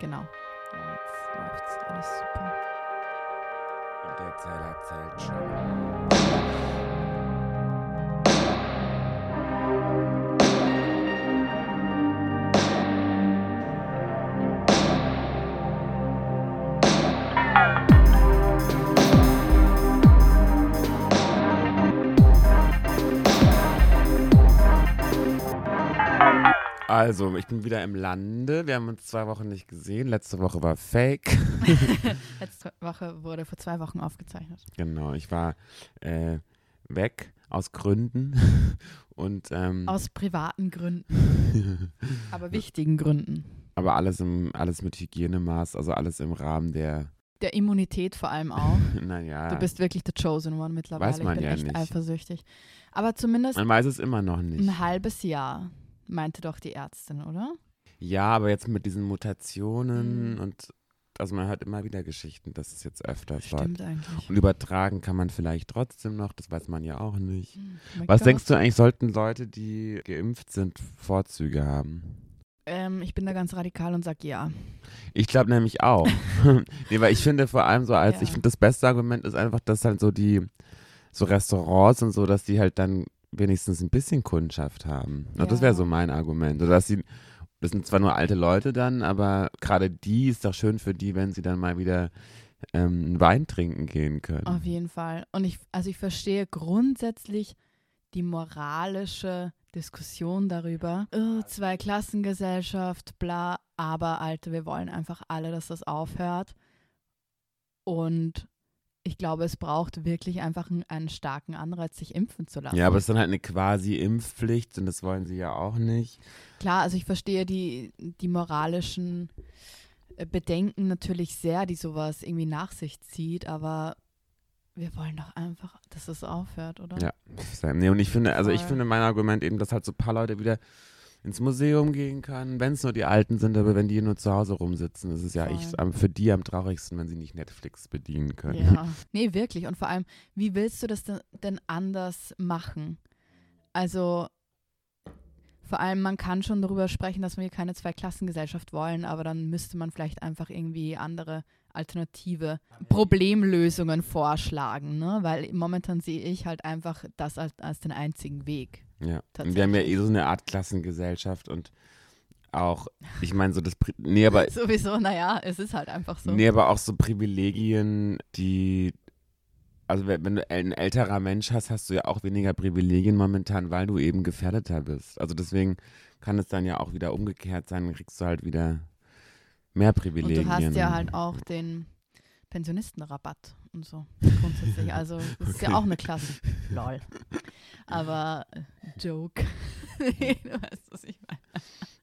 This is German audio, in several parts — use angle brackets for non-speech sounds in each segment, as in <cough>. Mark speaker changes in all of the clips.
Speaker 1: Genau. Ja, jetzt läuft's alles super.
Speaker 2: Und der Zeller zählt schon. Also, ich bin wieder im Lande. Wir haben uns zwei Wochen nicht gesehen. Letzte Woche war Fake. <laughs>
Speaker 1: Letzte Woche wurde vor zwei Wochen aufgezeichnet.
Speaker 2: Genau, ich war äh, weg aus Gründen. <laughs> Und, ähm,
Speaker 1: Aus privaten Gründen, <laughs> aber wichtigen Gründen.
Speaker 2: aber alles, im, alles mit Hygienemaß, also alles im Rahmen der,
Speaker 1: Der Immunität vor allem auch.
Speaker 2: naja,
Speaker 1: Du bist wirklich the chosen one mittlerweile.
Speaker 2: Weiß man
Speaker 1: ich bin
Speaker 2: ja
Speaker 1: echt
Speaker 2: nicht.
Speaker 1: eifersüchtig. Aber zumindest
Speaker 2: man weiß es immer noch nicht.
Speaker 1: ein halbes Jahr, meinte doch die Ärztin, oder?
Speaker 2: Ja, aber jetzt mit diesen Mutationen
Speaker 1: Mhm.
Speaker 2: und also man hört immer wieder Geschichten, dass es jetzt öfters war.
Speaker 1: Stimmt eigentlich.
Speaker 2: Und übertragen kann man vielleicht trotzdem noch, das weiß man ja auch nicht.
Speaker 1: Oh
Speaker 2: Was
Speaker 1: Gott.
Speaker 2: denkst du eigentlich, sollten Leute, die geimpft sind, Vorzüge haben?
Speaker 1: Ähm, ich bin da ganz radikal und sag ja.
Speaker 2: Ich glaube nämlich auch. <laughs> <laughs> nee, weil ich finde vor allem so als,
Speaker 1: Ja.
Speaker 2: ich finde das beste Argument ist einfach, dass halt so die, so Restaurants und so, dass die halt dann wenigstens ein bisschen Kundschaft haben. Und das wäre
Speaker 1: Ja.
Speaker 2: so mein Argument. Oder dass sie, das sind zwar nur alte Leute dann, aber gerade die ist doch schön für die, wenn sie dann mal wieder ähm, Wein trinken gehen können.
Speaker 1: Auf jeden Fall. Und ich, also ich verstehe grundsätzlich die moralische Diskussion darüber. Oh, Zweiklassengesellschaft, bla, aber Alter, wir wollen einfach alle, dass das aufhört. Und ich glaube, es braucht wirklich einfach einen, einen starken Anreiz, sich impfen zu lassen.
Speaker 2: Ja, aber es ist dann halt eine quasi Impfpflicht und das wollen sie ja auch nicht.
Speaker 1: Klar, also ich verstehe die, die moralischen äh, Bedenken natürlich sehr, die sowas irgendwie nach sich zieht, aber wir wollen doch einfach, dass es aufhört, oder?
Speaker 2: Ja. Nee, und ich finde, also ich finde mein Argument eben, dass halt so ein paar Leute wieder ins Museum gehen können, wenn es nur die Alten sind, aber wenn die nur zu Hause rumsitzen, ist es ja am- für die am traurigsten, wenn sie nicht Netflix bedienen können.
Speaker 1: Ja. <laughs> Nee, wirklich. Und vor allem, wie willst du das denn- denn anders machen? Also, vor allem, man kann schon darüber sprechen, dass wir keine Zweiklassengesellschaft wollen, aber dann müsste man vielleicht einfach irgendwie andere alternative Problemlösungen vorschlagen, ne? Weil momentan sehe ich halt einfach das als, als den einzigen Weg.
Speaker 2: Ja. Und wir haben ja eh so eine Art Klassengesellschaft und auch, ich meine, so das, nee, aber, <laughs>
Speaker 1: Sowieso, naja, es ist halt einfach so.
Speaker 2: nee, aber auch so Privilegien, die, also wenn du ein älterer Mensch hast, hast du ja auch weniger Privilegien momentan, weil du eben gefährdeter bist. Also deswegen kann es dann ja auch wieder umgekehrt sein, dann kriegst du halt wieder mehr
Speaker 1: Und
Speaker 2: Privilegien.
Speaker 1: du hast ja halt auch den Pensionistenrabatt und so grundsätzlich. <laughs> Also das ist ja
Speaker 2: Okay.
Speaker 1: auch eine Klasse. <laughs> Lol. Aber äh, Joke. <laughs> nee, du weißt, was ich meine.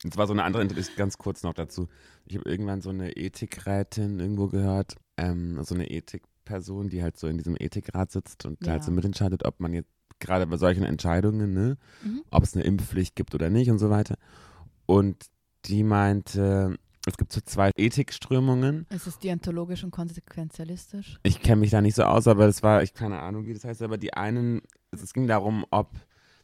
Speaker 2: Und zwar so eine andere, ganz kurz noch dazu. Ich habe irgendwann so eine Ethikrätin irgendwo gehört, ähm, so eine Ethikperson, die halt so in diesem Ethikrat sitzt und
Speaker 1: Ja.
Speaker 2: halt so mitentscheidet, ob man jetzt gerade bei solchen Entscheidungen, ne,
Speaker 1: Mhm.
Speaker 2: ob es eine Impfpflicht gibt oder nicht und so weiter. Und die meinte, es gibt so zwei Ethikströmungen.
Speaker 1: Es ist deontologisch und konsequenzialistisch.
Speaker 2: Ich kenne mich da nicht so aus, aber das war, ich keine Ahnung, wie das heißt, aber die einen, es, es ging darum, ob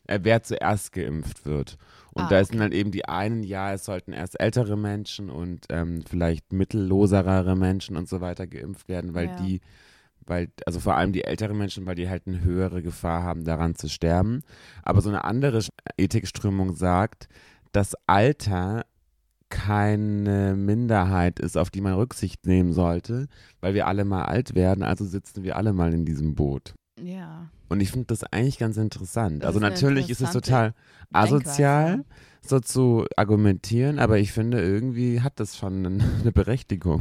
Speaker 2: äh, wer zuerst geimpft wird. Und
Speaker 1: Ah,
Speaker 2: da sind
Speaker 1: okay.
Speaker 2: halt eben die einen, ja, es sollten erst ältere Menschen und ähm, vielleicht mittelloserere Menschen und so weiter geimpft werden, weil
Speaker 1: Ja.
Speaker 2: die, weil, also vor allem die älteren Menschen, weil die halt eine höhere Gefahr haben, daran zu sterben. Aber so eine andere Ethikströmung sagt, dass Alter keine Minderheit ist, auf die man Rücksicht nehmen sollte, weil wir alle mal alt werden, also sitzen wir alle mal in diesem Boot.
Speaker 1: Ja.
Speaker 2: Und ich finde das eigentlich ganz interessant.
Speaker 1: Das
Speaker 2: also
Speaker 1: ist
Speaker 2: natürlich ist es total asozial,
Speaker 1: Denkweise.
Speaker 2: so zu argumentieren, aber ich finde, irgendwie hat das schon eine Berechtigung.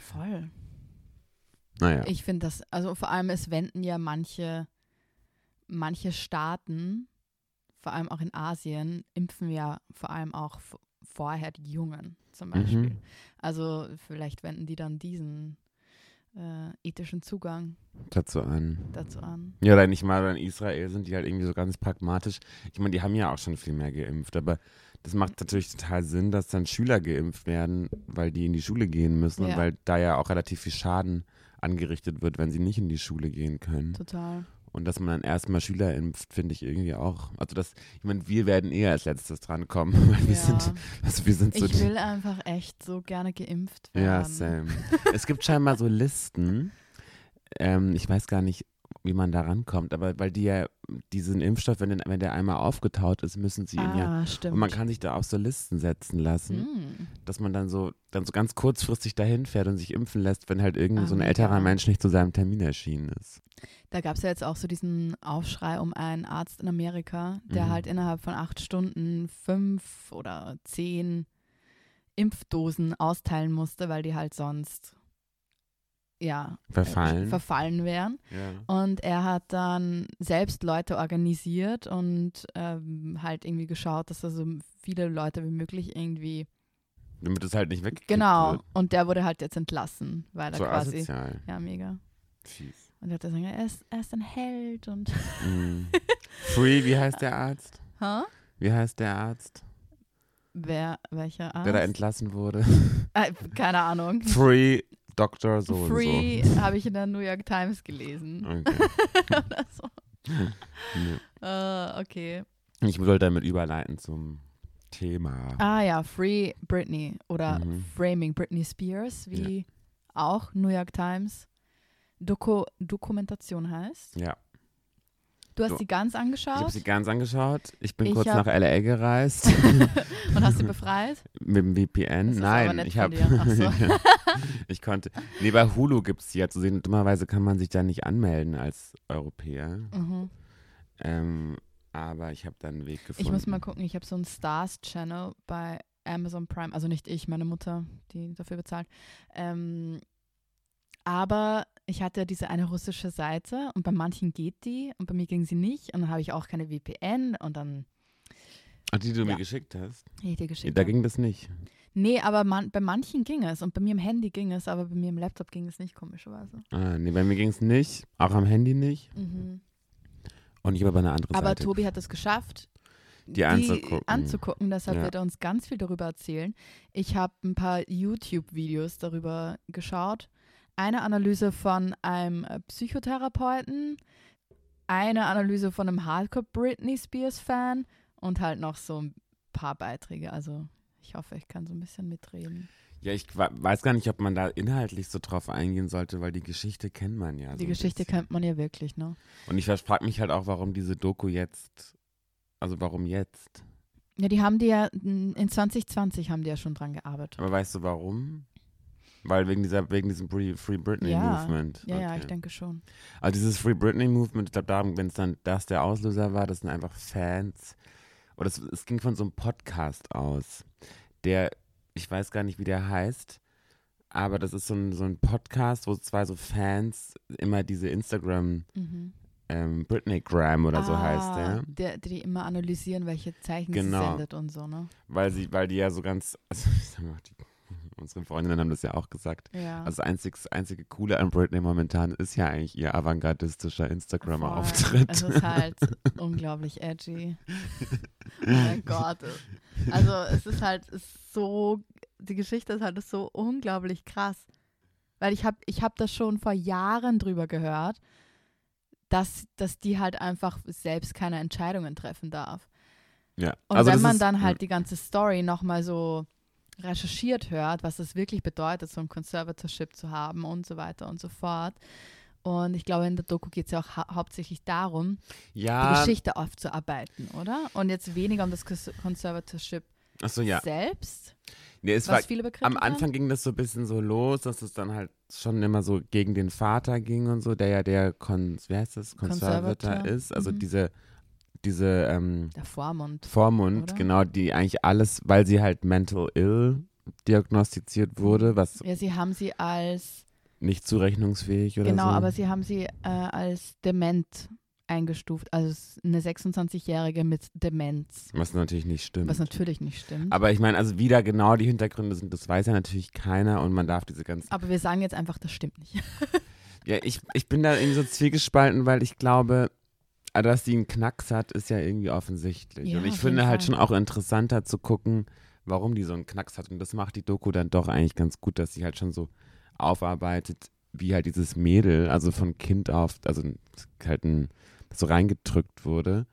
Speaker 1: Voll.
Speaker 2: Naja.
Speaker 1: Ich finde das, also vor allem es wenden ja manche, manche Staaten, vor allem auch in Asien, impfen ja vor allem auch vorher die Jungen zum Beispiel.
Speaker 2: Mhm.
Speaker 1: Also vielleicht wenden die dann diesen äh, ethischen Zugang
Speaker 2: dazu an.
Speaker 1: dazu an.
Speaker 2: Ja, oder nicht mal in Israel sind die halt irgendwie so ganz pragmatisch. Ich meine, die haben ja auch schon viel mehr geimpft, aber das macht natürlich total Sinn, dass dann Schüler geimpft werden, weil die in die Schule gehen müssen und
Speaker 1: Ja.
Speaker 2: weil da ja auch relativ viel Schaden angerichtet wird, wenn sie nicht in die Schule gehen können.
Speaker 1: Total.
Speaker 2: Und dass man dann erstmal Schüler impft, finde ich irgendwie auch. Also das, ich meine, wir werden eher als letztes drankommen, <laughs> weil wir
Speaker 1: Ja.
Speaker 2: sind, also wir sind so
Speaker 1: Ich will einfach echt so gerne geimpft werden.
Speaker 2: Ja, same. es gibt scheinbar so <laughs> Listen. Ähm, ich weiß gar nicht, wie man da rankommt, aber weil die ja diesen Impfstoff, wenn, den, wenn der einmal aufgetaut ist, müssen sie ihn ja.
Speaker 1: Ah, stimmt.
Speaker 2: Und man kann sich da auf so Listen setzen lassen,
Speaker 1: Hm.
Speaker 2: dass man dann so, dann so ganz kurzfristig dahin fährt und sich impfen lässt, wenn halt irgend
Speaker 1: Ah,
Speaker 2: so ein älterer Mensch nicht zu seinem Termin erschienen ist.
Speaker 1: Da gab es ja jetzt auch so diesen Aufschrei um einen Arzt in Amerika, der
Speaker 2: Mhm.
Speaker 1: halt innerhalb von acht Stunden fünf oder zehn Impfdosen austeilen musste, weil die halt sonst ja
Speaker 2: Verfallen.
Speaker 1: verfallen wären.
Speaker 2: ja.
Speaker 1: Und er hat dann selbst Leute organisiert und ähm, halt irgendwie geschaut, dass da so viele Leute wie möglich irgendwie.
Speaker 2: Damit es halt nicht weggekriegt
Speaker 1: Genau.
Speaker 2: wird.
Speaker 1: Und der wurde halt jetzt entlassen, weil er
Speaker 2: So
Speaker 1: quasi.
Speaker 2: asozial.
Speaker 1: Ja, mega.
Speaker 2: Fies.
Speaker 1: Und er hat gesagt, er ist, er ist ein Held und.
Speaker 2: Mm. <laughs> Free, wie heißt der Arzt?
Speaker 1: Hä?
Speaker 2: Wie heißt der Arzt,
Speaker 1: Wer, welcher Arzt?
Speaker 2: der da entlassen wurde?
Speaker 1: äh, keine Ahnung.
Speaker 2: Free Dr. so
Speaker 1: Free
Speaker 2: und <laughs>
Speaker 1: habe ich in der New York Times gelesen.
Speaker 2: so. Okay. <laughs>
Speaker 1: Oder so. <laughs>
Speaker 2: Nee.
Speaker 1: Äh, okay.
Speaker 2: Ich wollte damit überleiten zum Thema.
Speaker 1: Ah ja, Free Britney oder
Speaker 2: Mhm.
Speaker 1: Framing Britney Spears, wie auch New York Times Doku Dokumentation heißt.
Speaker 2: Ja,
Speaker 1: Du hast sie ganz
Speaker 2: ich habe
Speaker 1: angeschaut
Speaker 2: sie ganz angeschaut. Ich bin
Speaker 1: Ich
Speaker 2: kurz nach LA gereist <laughs>
Speaker 1: und hast sie befreit. <laughs>
Speaker 2: mit dem VPN. Nein, ich habe.
Speaker 1: so. <laughs>
Speaker 2: ich konnte. Nee, bei Hulu gibt es die ja zu sehen. Dummerweise kann man sich da nicht anmelden als Europäer.
Speaker 1: Mhm.
Speaker 2: Ähm, aber ich habe da einen Weg gefunden.
Speaker 1: Ich muss mal gucken, ich habe so einen Stars-Channel bei Amazon Prime, also nicht ich, meine Mutter, die dafür bezahlt. Ähm, aber ich hatte diese eine russische Seite und bei manchen geht die und bei mir ging sie nicht und dann habe ich auch keine VPN und dann
Speaker 2: Ach, die du mir
Speaker 1: Ja.
Speaker 2: geschickt hast.
Speaker 1: hätte ich dir geschickt.
Speaker 2: Da ging das nicht.
Speaker 1: nee, aber man, bei manchen ging es und bei mir im Handy ging es, aber bei mir im Laptop ging es nicht, komischerweise.
Speaker 2: Ah, nee, bei mir ging es nicht. Auch am Handy nicht.
Speaker 1: Mhm.
Speaker 2: Und ich habe aber eine andere
Speaker 1: Aber
Speaker 2: Seite.
Speaker 1: Tobi hat es geschafft,
Speaker 2: Die anzugucken.
Speaker 1: anzugucken. Deshalb
Speaker 2: Ja.
Speaker 1: wird er uns ganz viel darüber erzählen. Ich habe ein paar YouTube-Videos darüber geschaut. Eine Analyse von einem äh, Psychotherapeuten, eine Analyse von einem Hardcore Britney Spears-Fan und halt noch so ein paar Beiträge. Also ich hoffe, ich kann so ein bisschen mitreden.
Speaker 2: Ja, ich weiß gar nicht, ob man da inhaltlich so drauf eingehen sollte, weil die Geschichte kennt man ja. so
Speaker 1: Die
Speaker 2: ein
Speaker 1: Geschichte
Speaker 2: bisschen.
Speaker 1: kennt man ja wirklich, ne?
Speaker 2: Und ich frage mich halt auch, warum diese Doku jetzt, also warum jetzt?
Speaker 1: Ja, die haben die ja, in 2020 haben die ja schon dran gearbeitet.
Speaker 2: Aber weißt du warum? Weil wegen dieser, wegen diesem Free, Free Britney
Speaker 1: Ja.
Speaker 2: Movement.
Speaker 1: Ja, ja,
Speaker 2: Okay.
Speaker 1: ich denke schon.
Speaker 2: Also dieses Free Britney Movement, ich glaube, wenn es dann das der Auslöser war, das sind einfach Fans. Oder es, es ging von so einem Podcast aus, der, ich weiß gar nicht, wie der heißt, aber das ist so ein, so ein Podcast, wo zwei so Fans immer diese Instagram
Speaker 1: Mhm.
Speaker 2: ähm, Britney Gram oder so heißt
Speaker 1: Ah,
Speaker 2: der.
Speaker 1: der. Die immer analysieren, welche Zeichen
Speaker 2: Genau.
Speaker 1: sie sendet und so, ne?
Speaker 2: Weil sie, weil die ja so ganz, also <laughs> ich sag mal, die, unsere Freundinnen haben das ja auch gesagt.
Speaker 1: Ja.
Speaker 2: Also das einzig, einzige Coole an Britney momentan ist ja eigentlich ihr avantgardistischer. Instagram-Auftritt.
Speaker 1: Es ist halt <laughs> unglaublich edgy. Oh mein <laughs> Gott. Also es ist halt ist so, die Geschichte ist halt so unglaublich krass. Weil ich habe ich hab das schon vor Jahren drüber gehört, dass, dass die halt einfach selbst keine Entscheidungen treffen darf.
Speaker 2: ja.
Speaker 1: Und
Speaker 2: also
Speaker 1: wenn
Speaker 2: das
Speaker 1: man dann halt die ganze Story nochmal so recherchiert hört, was es wirklich bedeutet, so ein Conservatorship zu haben und so weiter und so fort. Und ich glaube, in der Doku geht es ja auch hau hauptsächlich darum, die
Speaker 2: ja,
Speaker 1: Geschichte aufzuarbeiten, oder? Und jetzt weniger um das Cons- Conservatorship
Speaker 2: achso, ja.
Speaker 1: selbst,
Speaker 2: Nee, es
Speaker 1: was
Speaker 2: war,
Speaker 1: viele
Speaker 2: am Anfang ging das so ein bisschen so los, dass es dann halt schon immer so gegen den Vater ging und so, der ja der, Kon wie heißt das, Conservator
Speaker 1: Conservator,
Speaker 2: ist. Also
Speaker 1: mhm.
Speaker 2: diese, diese ähm,
Speaker 1: Der Vormund.
Speaker 2: Vormund,
Speaker 1: Oder?
Speaker 2: genau, die eigentlich alles, weil sie halt mental ill diagnostiziert wurde, was
Speaker 1: Ja, sie haben sie als,
Speaker 2: nicht zurechnungsfähig oder
Speaker 1: genau,
Speaker 2: so.
Speaker 1: aber sie haben sie äh, als dement eingestuft. Also eine 26-Jährige mit Demenz,
Speaker 2: was natürlich nicht stimmt.
Speaker 1: was natürlich nicht stimmt.
Speaker 2: aber ich meine, also wie da genau die Hintergründe sind, das weiß ja natürlich keiner und man darf diese ganzen
Speaker 1: Aber wir sagen jetzt einfach, das stimmt nicht.
Speaker 2: Ja, ich, ich bin da irgendwie so zwiegespalten, weil ich glaube, ah, dass sie einen Knacks hat, ist ja irgendwie offensichtlich.
Speaker 1: Ja,
Speaker 2: und ich finde halt
Speaker 1: Fall.
Speaker 2: schon auch interessanter zu gucken, warum die so einen Knacks hat. Und das macht die Doku dann doch eigentlich ganz gut, dass sie halt schon so aufarbeitet, wie halt dieses Mädel, also von Kind auf, also halt ein, so reingedrückt wurde.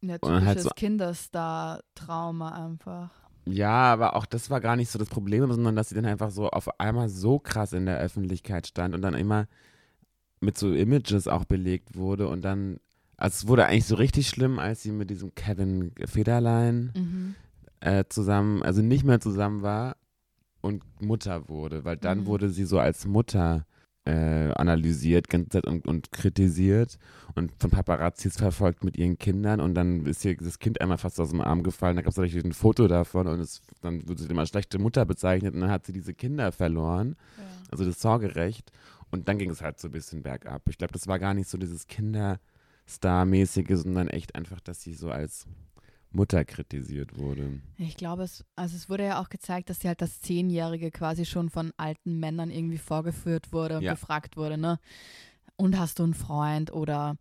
Speaker 1: Ja,
Speaker 2: dann
Speaker 1: typisches
Speaker 2: halt so-
Speaker 1: Kinderstar-Trauma einfach.
Speaker 2: Ja, aber auch das war gar nicht so das Problem, sondern dass sie dann einfach so auf einmal so krass in der Öffentlichkeit stand und dann immer mit so Images auch belegt wurde und dann, also es wurde eigentlich so richtig schlimm, als sie mit diesem Kevin Federlein
Speaker 1: Mhm.
Speaker 2: äh, zusammen, also nicht mehr zusammen war und Mutter wurde, weil dann
Speaker 1: Mhm.
Speaker 2: wurde sie so als Mutter äh, analysiert ganze Zeit und, und kritisiert und von Paparazzis verfolgt mit ihren Kindern und dann ist ihr das Kind einmal fast aus dem Arm gefallen, da gab es natürlich ein Foto davon und es, dann wurde sie immer schlechte Mutter bezeichnet und dann hat sie diese Kinder verloren,
Speaker 1: Ja.
Speaker 2: also das Sorgerecht und dann ging es halt so ein bisschen bergab. Ich glaube, das war gar nicht so dieses Kinderstar-mäßige, sondern echt einfach, dass sie so als Mutter kritisiert wurde.
Speaker 1: Ich glaube, es, also es wurde ja auch gezeigt, dass sie halt das Zehnjährige quasi schon von alten Männern irgendwie vorgeführt wurde und
Speaker 2: Ja.
Speaker 1: gefragt wurde, ne? Und hast du einen Freund? Oder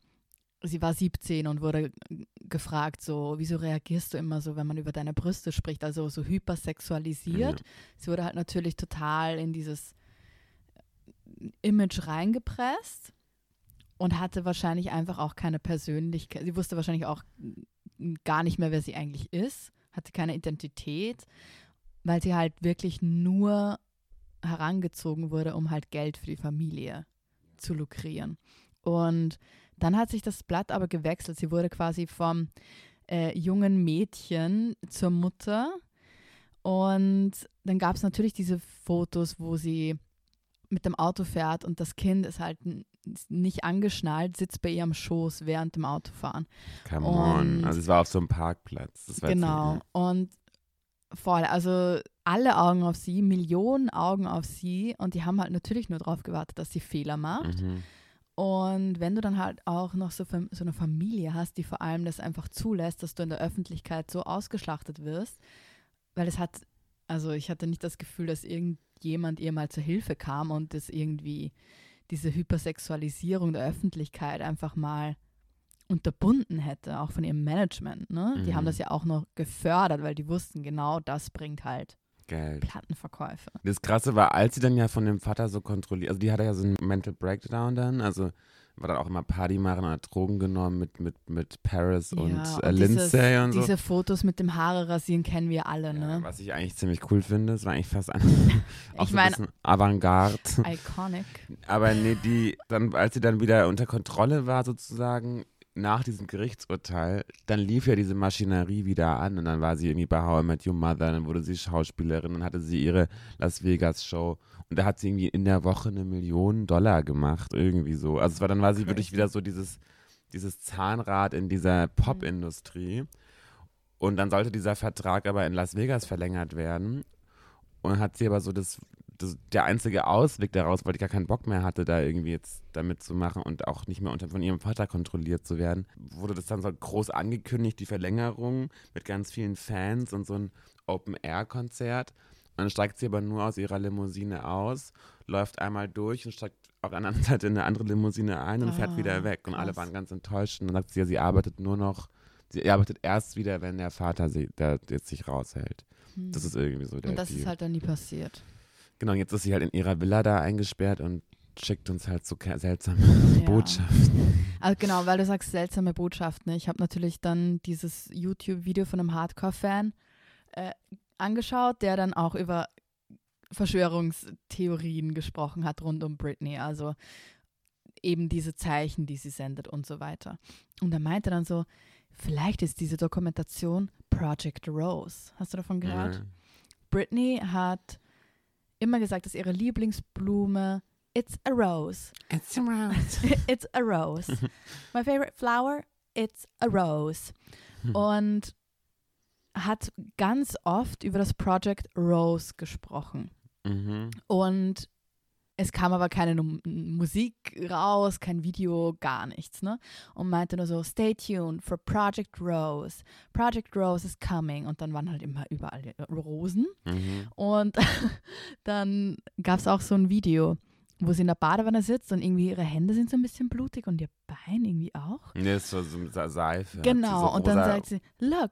Speaker 1: sie war 17 und wurde gefragt, so, wieso reagierst du immer so, wenn man über deine Brüste spricht? Also so hypersexualisiert. Sie wurde halt natürlich total in dieses Image reingepresst und hatte wahrscheinlich einfach auch keine Persönlichkeit. Sie wusste wahrscheinlich auch gar nicht mehr, wer sie eigentlich ist, hatte keine Identität, weil sie halt wirklich nur herangezogen wurde, um halt Geld für die Familie zu lukrieren. Und dann hat sich das Blatt aber gewechselt. Sie wurde quasi vom äh, jungen Mädchen zur Mutter. Und dann gab es natürlich diese Fotos, wo sie mit dem Auto fährt und das Kind ist halt nicht angeschnallt, sitzt bei ihrem Schoß während dem Autofahren.
Speaker 2: Come
Speaker 1: Und-
Speaker 2: on. Also es war auf so einem Parkplatz.
Speaker 1: Genau.
Speaker 2: nicht-
Speaker 1: Und voll, also alle Augen auf sie, Millionen Augen auf sie und die haben halt natürlich nur darauf gewartet, dass sie Fehler macht.
Speaker 2: Mhm.
Speaker 1: Und wenn du dann halt auch noch so, so eine Familie hast, die vor allem das einfach zulässt, dass du in der Öffentlichkeit so ausgeschlachtet wirst, weil es hat, also ich hatte nicht das Gefühl, dass irgendjemand ihr mal zur Hilfe kam und das irgendwie diese Hypersexualisierung der Öffentlichkeit einfach mal unterbunden hätte, auch von ihrem Management. Ne? Die haben
Speaker 2: Mhm.
Speaker 1: das ja auch noch gefördert, weil die wussten, genau das bringt halt
Speaker 2: Geld.
Speaker 1: Plattenverkäufe.
Speaker 2: Das Krasse war, als sie dann ja von dem Vater so kontrolliert, also die hatte ja so einen Mental Breakdown dann, also war dann auch immer Party machen und hat Drogen genommen mit, mit, mit Paris und,
Speaker 1: Ja,
Speaker 2: äh,
Speaker 1: dieses-
Speaker 2: Lindsay und so.
Speaker 1: Diese Fotos mit dem Haare rasieren kennen wir alle,
Speaker 2: Ja,
Speaker 1: ne?
Speaker 2: was ich eigentlich ziemlich cool finde, es war eigentlich fast ein, <laughs> auch
Speaker 1: Ich
Speaker 2: so ein
Speaker 1: mein-
Speaker 2: bisschen Avantgarde.
Speaker 1: Iconic.
Speaker 2: Aber nee, die, dann, als sie dann wieder unter Kontrolle war sozusagen, nach diesem Gerichtsurteil, dann lief ja diese Maschinerie wieder an und dann war sie irgendwie bei How I Met Your Mother, dann wurde sie Schauspielerin, dann hatte sie ihre Las Vegas Show und da hat sie irgendwie in der Woche eine Million Dollar gemacht, irgendwie so. Also es war, dann war sie wirklich
Speaker 1: Crazy.
Speaker 2: wieder so dieses, dieses Zahnrad in dieser Pop-Industrie und dann sollte dieser Vertrag aber in Las Vegas verlängert werden und hat sie aber so das, das der einzige Ausweg daraus, weil ich gar keinen Bock mehr hatte, da irgendwie jetzt damit zu machen und auch nicht mehr unter, von ihrem Vater kontrolliert zu werden, wurde das dann so groß angekündigt, die Verlängerung mit ganz vielen Fans und so ein Open-Air-Konzert. Dann steigt sie aber nur aus ihrer Limousine aus, läuft einmal durch und steigt auf der anderen <laughs> Seite in eine andere Limousine ein und fährt
Speaker 1: Ah,
Speaker 2: wieder weg. Und alle
Speaker 1: krass.
Speaker 2: waren ganz enttäuscht. Und dann sagt sie ja, sie arbeitet nur noch, sie arbeitet erst wieder, wenn der Vater sie, der jetzt sich raushält.
Speaker 1: Hm.
Speaker 2: Das ist irgendwie so der
Speaker 1: und das
Speaker 2: Deal.
Speaker 1: ist halt dann nie passiert.
Speaker 2: Genau, und jetzt ist sie halt in ihrer Villa da eingesperrt und schickt uns halt so seltsame
Speaker 1: Ja.
Speaker 2: Botschaften. <laughs>
Speaker 1: Also genau, weil du sagst seltsame Botschaften. Ich habe natürlich dann dieses YouTube-Video von einem Hardcore-Fan äh, angeschaut, der dann auch über Verschwörungstheorien gesprochen hat rund um Britney. Also eben diese Zeichen, die sie sendet und so weiter. Und er meinte dann so, vielleicht ist diese Dokumentation Project Rose. Hast du davon gehört?
Speaker 2: Ja.
Speaker 1: Britney hat immer gesagt, dass ihre Lieblingsblume It's a rose.
Speaker 2: It's around. <laughs>
Speaker 1: it's a rose. <laughs> My favorite flower, it's a rose. Und hat ganz oft über das Project Rose gesprochen.
Speaker 2: Mhm.
Speaker 1: Und es kam aber keine Nu- Musik raus, kein Video, gar nichts, ne? Und meinte nur so, stay tuned for Project Rose. Project Rose is coming. Und dann waren halt immer überall Rosen.
Speaker 2: Mhm.
Speaker 1: Und <laughs> dann gab es auch so ein Video, wo sie in der Badewanne sitzt und irgendwie ihre Hände sind so ein bisschen blutig und ihr Bein irgendwie auch.
Speaker 2: Nee, das war so mit Sa- Seife.
Speaker 1: Genau,
Speaker 2: so
Speaker 1: und dann sagt sie, look,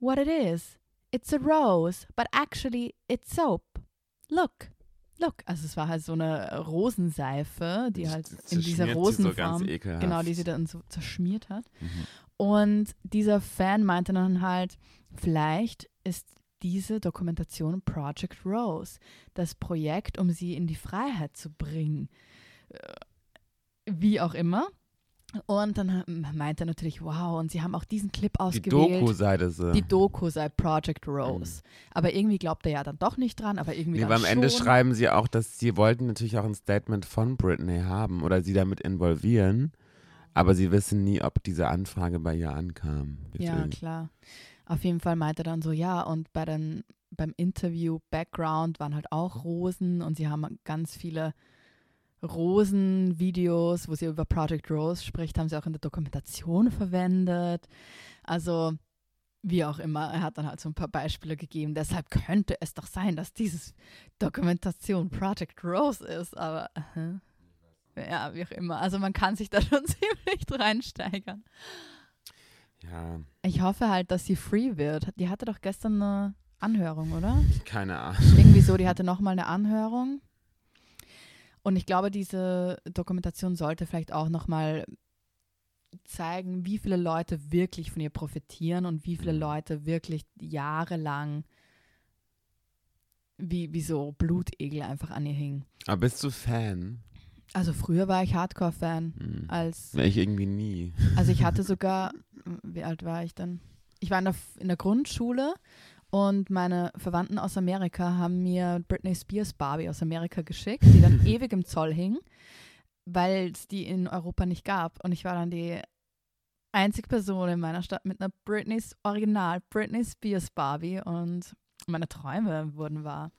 Speaker 1: what it is. It's a rose, but actually it's soap. Look. look. Also es war halt so eine Rosenseife, die halt
Speaker 2: Das
Speaker 1: in dieser
Speaker 2: so
Speaker 1: Rosenform,
Speaker 2: ekelhaft.
Speaker 1: genau, die sie dann so zerschmiert hat.
Speaker 2: Mhm.
Speaker 1: Und dieser Fan meinte dann halt, vielleicht ist diese Dokumentation Project Rose, das Projekt, um sie in die Freiheit zu bringen. Äh, Wie auch immer. Und dann meinte er natürlich, wow, und sie haben auch diesen Clip
Speaker 2: Die
Speaker 1: ausgewählt.
Speaker 2: Doku sei das. äh,
Speaker 1: die Doku sei Project Rose. Aber irgendwie glaubt er ja dann doch nicht dran, aber irgendwie
Speaker 2: Nee, aber am Ende
Speaker 1: schon.
Speaker 2: schreiben sie auch, dass sie wollten natürlich auch ein Statement von Britney haben oder sie damit involvieren. Aber sie wissen nie, ob diese Anfrage bei ihr ankam.
Speaker 1: Ja,
Speaker 2: Deswegen.
Speaker 1: klar. Auf jeden Fall meinte er dann so, ja, und bei den, beim Interview Background waren halt auch Rosen und sie haben ganz viele Rosen-Videos, wo sie über Project Rose spricht, haben sie auch in der Dokumentation verwendet. Also, wie auch immer, er hat dann halt so ein paar Beispiele gegeben. Deshalb könnte es doch sein, dass dieses Dokumentation Project Rose ist, aber äh, ja, wie auch immer. Also man kann sich da schon <laughs> ziemlich reinsteigern.
Speaker 2: Ja,
Speaker 1: Ich hoffe halt, dass sie free wird. Die hatte doch gestern eine Anhörung, oder?
Speaker 2: keine Ahnung.
Speaker 1: Irgendwie so, die hatte nochmal eine Anhörung. Und ich glaube, diese Dokumentation sollte vielleicht auch nochmal zeigen, wie viele Leute wirklich von ihr profitieren und wie viele
Speaker 2: Mhm.
Speaker 1: Leute wirklich jahrelang wie, wie so Blutegel einfach an ihr hingen.
Speaker 2: Aber bist du Fan?
Speaker 1: Also früher war ich Hardcore-Fan.
Speaker 2: Hm.
Speaker 1: Als,
Speaker 2: Ich irgendwie nie.
Speaker 1: also ich hatte <laughs> sogar, wie alt war ich dann? Ich war in der, in der Grundschule und meine Verwandten aus Amerika haben mir Britney Spears Barbie aus Amerika geschickt, die dann <laughs> ewig im Zoll hing, weil es die in Europa nicht gab. Und ich war dann die einzige Person in meiner Stadt mit einer Britney's Original Britney Spears Barbie und meine Träume wurden wahr.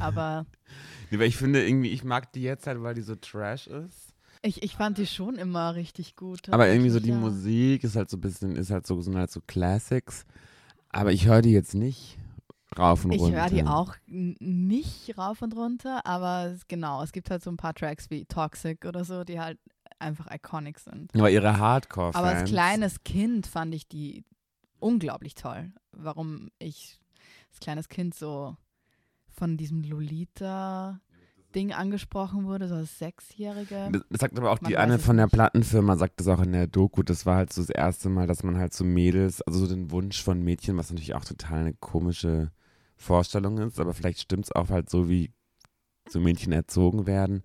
Speaker 1: Aber <laughs>
Speaker 2: Nee, weil ich finde irgendwie, ich mag die jetzt halt, weil die so trash ist.
Speaker 1: ich, ich fand die schon immer richtig gut.
Speaker 2: Aber irgendwie so die
Speaker 1: ja.
Speaker 2: Musik ist halt so ein bisschen, ist halt so, sind halt so Classics. Aber ich höre die jetzt nicht rauf und
Speaker 1: Ich
Speaker 2: runter.
Speaker 1: höre die auch nicht rauf und runter, aber es- genau, es gibt halt so ein paar Tracks wie Toxic oder so, die halt einfach iconic sind.
Speaker 2: Aber ihre Hardcore-Fans.
Speaker 1: Aber als kleines Kind fand ich die unglaublich toll. Warum ich als kleines Kind so von diesem Lolita-Ding angesprochen wurde, so als Sechsjährige.
Speaker 2: Das, das sagt aber auch
Speaker 1: Man
Speaker 2: die eine von der. Plattenfirma, sagt das auch in der Doku. Das war halt so das erste Mal, dass man halt so Mädels, also so den Wunsch von Mädchen, was natürlich auch total eine komische Vorstellung ist, aber vielleicht stimmt es auch halt so, wie so Mädchen erzogen werden,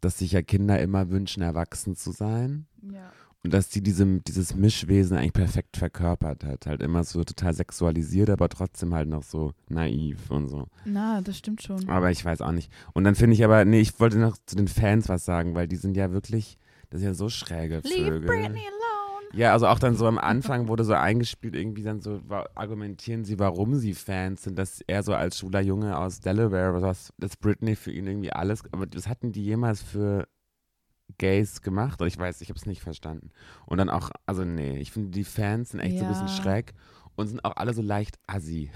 Speaker 2: dass sich ja Kinder immer wünschen, erwachsen zu sein.
Speaker 1: Ja.
Speaker 2: Und dass die diesem, dieses Mischwesen eigentlich perfekt verkörpert hat. Halt immer so total sexualisiert, aber trotzdem halt noch so naiv und so.
Speaker 1: Na, das stimmt schon.
Speaker 2: Aber ich weiß auch nicht. Und dann finde ich aber, nee, ich wollte noch zu den Fans was sagen, weil die sind ja wirklich, das sind ja so schräge
Speaker 1: Leave
Speaker 2: Vögel.
Speaker 1: Britney alone.
Speaker 2: Ja, also auch dann so am Anfang wurde so eingespielt, irgendwie dann so argumentieren sie, warum sie Fans sind, dass er so als schwuler Junge aus Delaware, was, dass Britney für ihn irgendwie alles, aber was hatten die jemals für Gays gemacht? Oder ich weiß, ich habe es nicht verstanden. Und dann auch, also nee, ich finde die Fans sind echt so ein bisschen
Speaker 1: Ja.
Speaker 2: schräg und sind auch alle so leicht assi.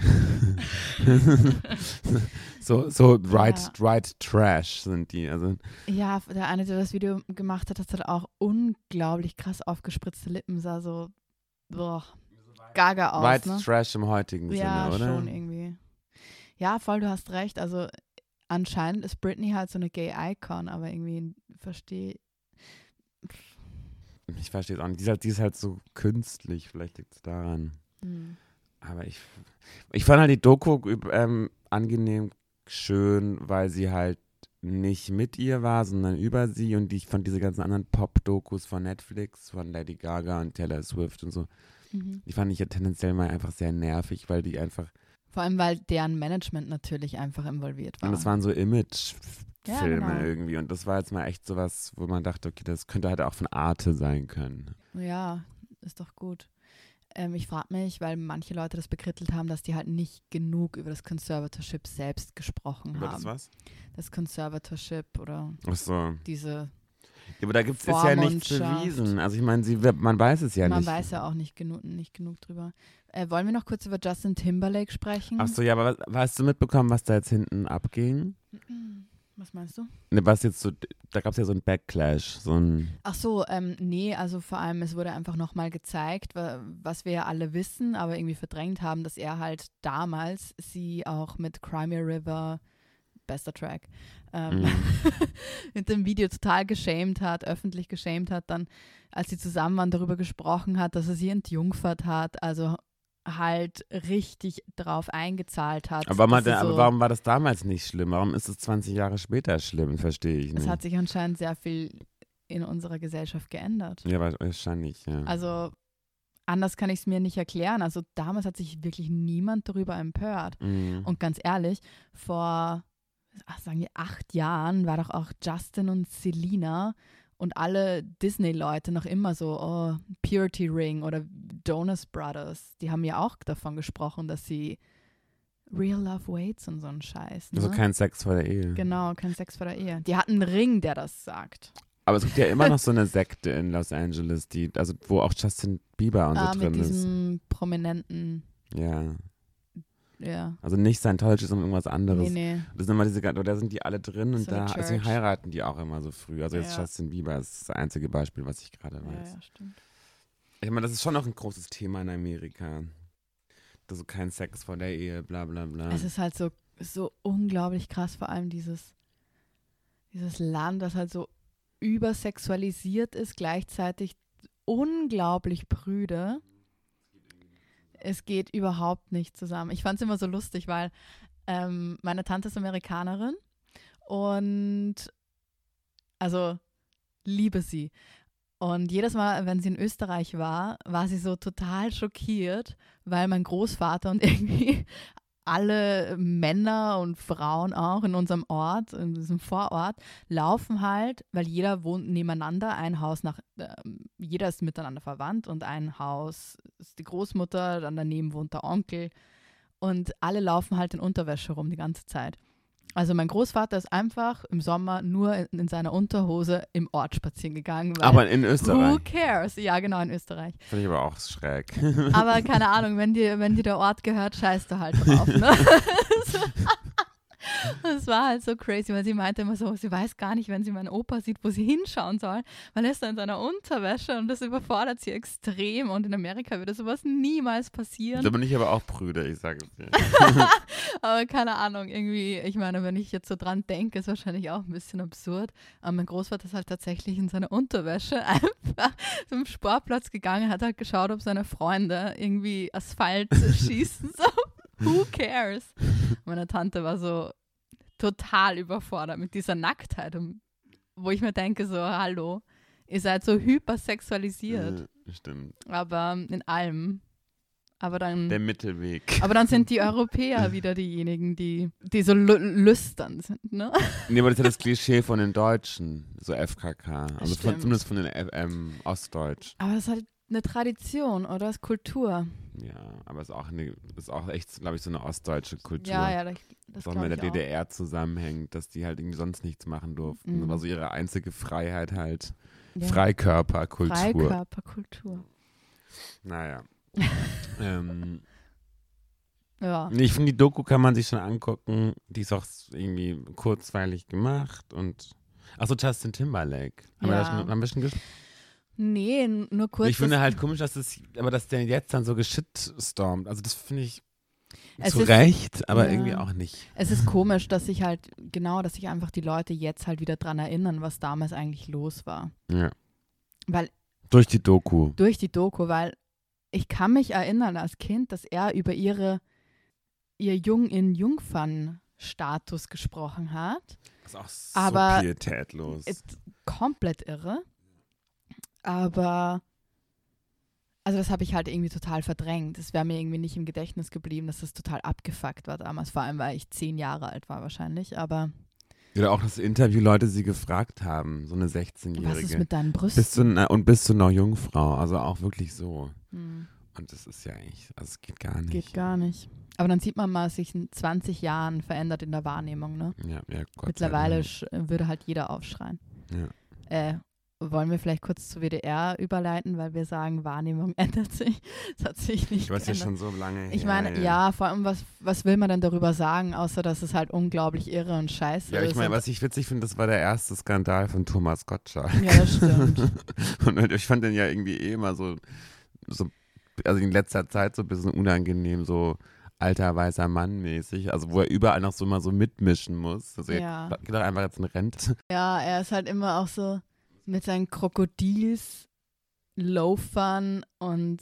Speaker 2: <laughs> so, so right,
Speaker 1: Ja.
Speaker 2: right trash sind die. Also
Speaker 1: Ja, der eine, der das Video gemacht hat, hat halt auch unglaublich krass aufgespritzte Lippen, sah so boah, gaga aus.
Speaker 2: white
Speaker 1: ne?
Speaker 2: trash im heutigen
Speaker 1: Ja,
Speaker 2: Sinne, oder?
Speaker 1: schon irgendwie. Ja, voll, du hast recht. Also anscheinend ist Britney halt so eine Gay-Icon, aber irgendwie verstehe
Speaker 2: Ich verstehe es auch nicht. Die ist, halt, die ist halt so künstlich, vielleicht liegt es daran.
Speaker 1: hm.
Speaker 2: Aber ich, ich fand halt die Doku ähm, angenehm schön, weil sie halt nicht mit ihr war, sondern über sie und die, ich fand diese ganzen anderen Pop-Dokus von Netflix, von Lady Gaga und Taylor Swift und so,
Speaker 1: Mhm.
Speaker 2: die fand ich ja tendenziell mal einfach sehr nervig, weil die einfach,
Speaker 1: Vor allem, weil deren Management natürlich einfach involviert war.
Speaker 2: und das waren so Image-Filme
Speaker 1: Ja, genau.
Speaker 2: irgendwie und das war jetzt mal echt sowas, wo man dachte, okay, das könnte halt auch von Arte sein können.
Speaker 1: Ja, ist doch gut. Ähm, ich frage mich, weil manche Leute das bekrittelt haben, dass die halt nicht genug über das Conservatorship selbst gesprochen
Speaker 2: Über
Speaker 1: haben.
Speaker 2: das was?
Speaker 1: Das Conservatorship oder
Speaker 2: Ach so.
Speaker 1: diese,
Speaker 2: Ja, aber da gibt es ja nichts bewiesen. Also ich meine, man weiß es ja
Speaker 1: man
Speaker 2: nicht.
Speaker 1: weiß ja auch nicht genug, nicht genug drüber. Äh, wollen wir noch kurz über Justin Timberlake sprechen?
Speaker 2: Ach so, ja, aber was, hast du mitbekommen, was da jetzt hinten abging?
Speaker 1: Was meinst du?
Speaker 2: Ne, was jetzt so, da gab es ja so ein Backlash, so ein,
Speaker 1: Ach so, ähm, nee, also vor allem, es wurde einfach nochmal gezeigt, wa- was wir ja alle wissen, aber irgendwie verdrängt haben, dass er halt damals sie auch mit Crimea River bester Track, ähm,
Speaker 2: Mhm. <laughs>
Speaker 1: mit dem Video total geschämt hat, öffentlich geschämt hat, dann, als sie zusammen waren, darüber gesprochen hat, dass er sie entjungfert hat, also halt richtig drauf eingezahlt hat.
Speaker 2: Aber,
Speaker 1: sie
Speaker 2: er, aber
Speaker 1: so-
Speaker 2: warum war das damals nicht schlimm? Warum ist es 20 Jahre später schlimm? Verstehe ich
Speaker 1: Es
Speaker 2: nicht.
Speaker 1: hat sich anscheinend sehr viel in unserer Gesellschaft geändert.
Speaker 2: ja, wahrscheinlich, ja.
Speaker 1: Also anders kann ich es mir nicht erklären. Also damals hat sich wirklich niemand darüber empört.
Speaker 2: Mhm.
Speaker 1: Und ganz ehrlich, vor, ach, sagen wir, acht Jahren war doch auch Justin und Selena und alle Disney-Leute noch immer so, oh, Purity Ring oder Jonas Brothers. Die haben ja auch davon gesprochen, dass sie Real Love Waits und so ein Scheiß. Ne?
Speaker 2: Also kein Sex vor der Ehe.
Speaker 1: genau, kein Sex vor der Ehe. Die hatten einen Ring, der das sagt.
Speaker 2: Aber es gibt ja immer noch so <laughs> eine Sekte in Los Angeles, die, also wo auch Justin Bieber und so
Speaker 1: ah,
Speaker 2: drin
Speaker 1: mit
Speaker 2: ist.
Speaker 1: diesem prominenten,
Speaker 2: Ja.
Speaker 1: Ja.
Speaker 2: Also nicht Scientology, sondern irgendwas anderes.
Speaker 1: Nee, nee.
Speaker 2: Das sind immer diese, da sind die alle drin und
Speaker 1: So
Speaker 2: da deswegen
Speaker 1: Church.
Speaker 2: heiraten die auch immer so früh. Also jetzt
Speaker 1: Ja.
Speaker 2: Justin Bieber ist das einzige Beispiel, was ich gerade weiß.
Speaker 1: ja, stimmt.
Speaker 2: Ich meine, das ist schon noch ein großes Thema in Amerika. Also kein Sex vor der Ehe, bla bla bla.
Speaker 1: Es ist halt so, so unglaublich krass, vor allem dieses, dieses Land, das halt so übersexualisiert ist, gleichzeitig unglaublich prüde. Es geht überhaupt nicht zusammen. Ich fand es immer so lustig, weil ähm, meine Tante ist Amerikanerin und also liebe sie. Und jedes Mal, wenn sie in Österreich war, war sie so total schockiert, weil mein Großvater und <laughs> irgendwie alle Männer und Frauen auch in unserem Ort, in diesem Vorort, laufen halt, weil jeder wohnt nebeneinander, ein Haus nach, äh, jeder ist miteinander verwandt und ein Haus ist die Großmutter, dann daneben wohnt der Onkel und alle laufen halt in Unterwäsche rum die ganze Zeit. Also mein Großvater ist einfach im Sommer nur in, in seiner Unterhose im Ort spazieren gegangen.
Speaker 2: Aber in
Speaker 1: who
Speaker 2: Österreich.
Speaker 1: cares? Ja, genau, in Österreich.
Speaker 2: Finde ich aber auch schräg.
Speaker 1: Aber keine Ahnung, wenn dir, wenn dir der Ort gehört, scheißt du halt drauf. Ne? <laughs> <laughs> Das war halt so crazy, weil sie meinte immer so, sie weiß gar nicht, wenn sie meinen Opa sieht, wo sie hinschauen soll, weil er ist da in seiner Unterwäsche und das überfordert sie extrem und in Amerika würde sowas niemals
Speaker 2: Da
Speaker 1: passieren.
Speaker 2: bin ich aber auch prüde, ich sage es dir. <laughs>
Speaker 1: Aber keine Ahnung, irgendwie, ich meine, wenn ich jetzt so dran denke, ist wahrscheinlich auch ein bisschen absurd. Aber mein Großvater ist halt tatsächlich in seiner Unterwäsche <laughs> einfach zum Sportplatz gegangen, hat halt geschaut, ob seine Freunde irgendwie Asphalt <laughs> schießen. So, who <laughs> cares? Meine Tante war so total überfordert mit dieser Nacktheit, wo ich mir denke, so, hallo, ihr seid so hypersexualisiert,
Speaker 2: Äh, Stimmt.
Speaker 1: aber in allem. Aber dann.
Speaker 2: Der Mittelweg.
Speaker 1: Aber dann sind die <laughs> Europäer wieder diejenigen, die, die so lü lüstern sind, ne?
Speaker 2: Nee, aber das ist ja das Klischee von den Deutschen, so FKK. Also von, zumindest von den ähm, Ostdeutsch.
Speaker 1: Aber das ist halt eine Tradition oder das ist Kultur.
Speaker 2: Ja, aber es ist auch, eine, ist auch echt, glaube ich, so eine ostdeutsche Kultur.
Speaker 1: Ja, ja, das, das
Speaker 2: Das auch mit der
Speaker 1: ich auch.
Speaker 2: DDR zusammenhängt, dass die halt irgendwie sonst nichts machen durften.
Speaker 1: Mhm.
Speaker 2: Das war so ihre einzige Freiheit halt.
Speaker 1: Ja.
Speaker 2: Freikörperkultur.
Speaker 1: Freikörperkultur.
Speaker 2: Naja. <laughs> ähm,
Speaker 1: Ja.
Speaker 2: ich finde, die Doku kann man sich schon angucken. Die ist auch irgendwie kurzweilig gemacht und. Achso, Justin Timberlake. Haben wir
Speaker 1: Ja.
Speaker 2: da schon ein bisschen gesprochen?
Speaker 1: Nee, nur kurz.
Speaker 2: Ich finde
Speaker 1: das-
Speaker 2: halt komisch, dass es, aber dass der jetzt dann so geschitstormt. Also das finde ich
Speaker 1: Es
Speaker 2: zu
Speaker 1: ist-
Speaker 2: Recht, aber
Speaker 1: ja.
Speaker 2: irgendwie auch nicht.
Speaker 1: Es ist komisch, dass sich halt, genau, dass sich einfach die Leute jetzt halt wieder dran erinnern, was damals eigentlich los war.
Speaker 2: Ja.
Speaker 1: Weil
Speaker 2: Durch die Doku.
Speaker 1: durch die Doku, weil ich kann mich erinnern als Kind, dass er über ihre ihr Jung in Jungfern Status gesprochen hat.
Speaker 2: Das ist auch so
Speaker 1: Aber-
Speaker 2: pietätlos.
Speaker 1: Ist komplett irre. Aber also das habe ich halt irgendwie total verdrängt. Es wäre mir irgendwie nicht im Gedächtnis geblieben, dass das total abgefuckt war damals, vor allem weil ich zehn Jahre alt war wahrscheinlich. Aber
Speaker 2: Oder auch das Interview Leute sie gefragt haben, so eine
Speaker 1: was ist
Speaker 2: 16-Jährige.
Speaker 1: mit deinen Brüsten?
Speaker 2: Bist du, und bist du noch Jungfrau? Also auch wirklich so.
Speaker 1: Hm,
Speaker 2: Und das ist ja eigentlich, also es geht gar nicht.
Speaker 1: geht gar nicht. Aber dann sieht man mal, sich in 20 Jahren verändert in der Wahrnehmung. Ne?
Speaker 2: Ja, ja, Gott
Speaker 1: Mittlerweile würde halt jeder aufschreien.
Speaker 2: Ja.
Speaker 1: Äh, wollen wir vielleicht kurz zu WDR überleiten, weil wir sagen, Wahrnehmung <laughs> ändert sich. Es hat sich nicht.
Speaker 2: Du warst ja schon so lange
Speaker 1: Ich meine, ja, vor allem, was, was will man denn darüber sagen, außer dass es halt unglaublich irre und scheiße
Speaker 2: Ja, ich
Speaker 1: ist.
Speaker 2: meine, was ich witzig finde, das war der erste Skandal von Thomas Gottschalk.
Speaker 1: ja, das stimmt. <laughs>
Speaker 2: Und ich fand den ja irgendwie eh immer so, so, also in letzter Zeit so ein bisschen unangenehm, so alter weißer Mann mäßig, also wo er überall noch so mal so mitmischen muss. Also
Speaker 1: Ja.
Speaker 2: er geht doch einfach jetzt in Rente.
Speaker 1: Ja, er ist halt immer auch so mit seinen Krokodils, Loafern und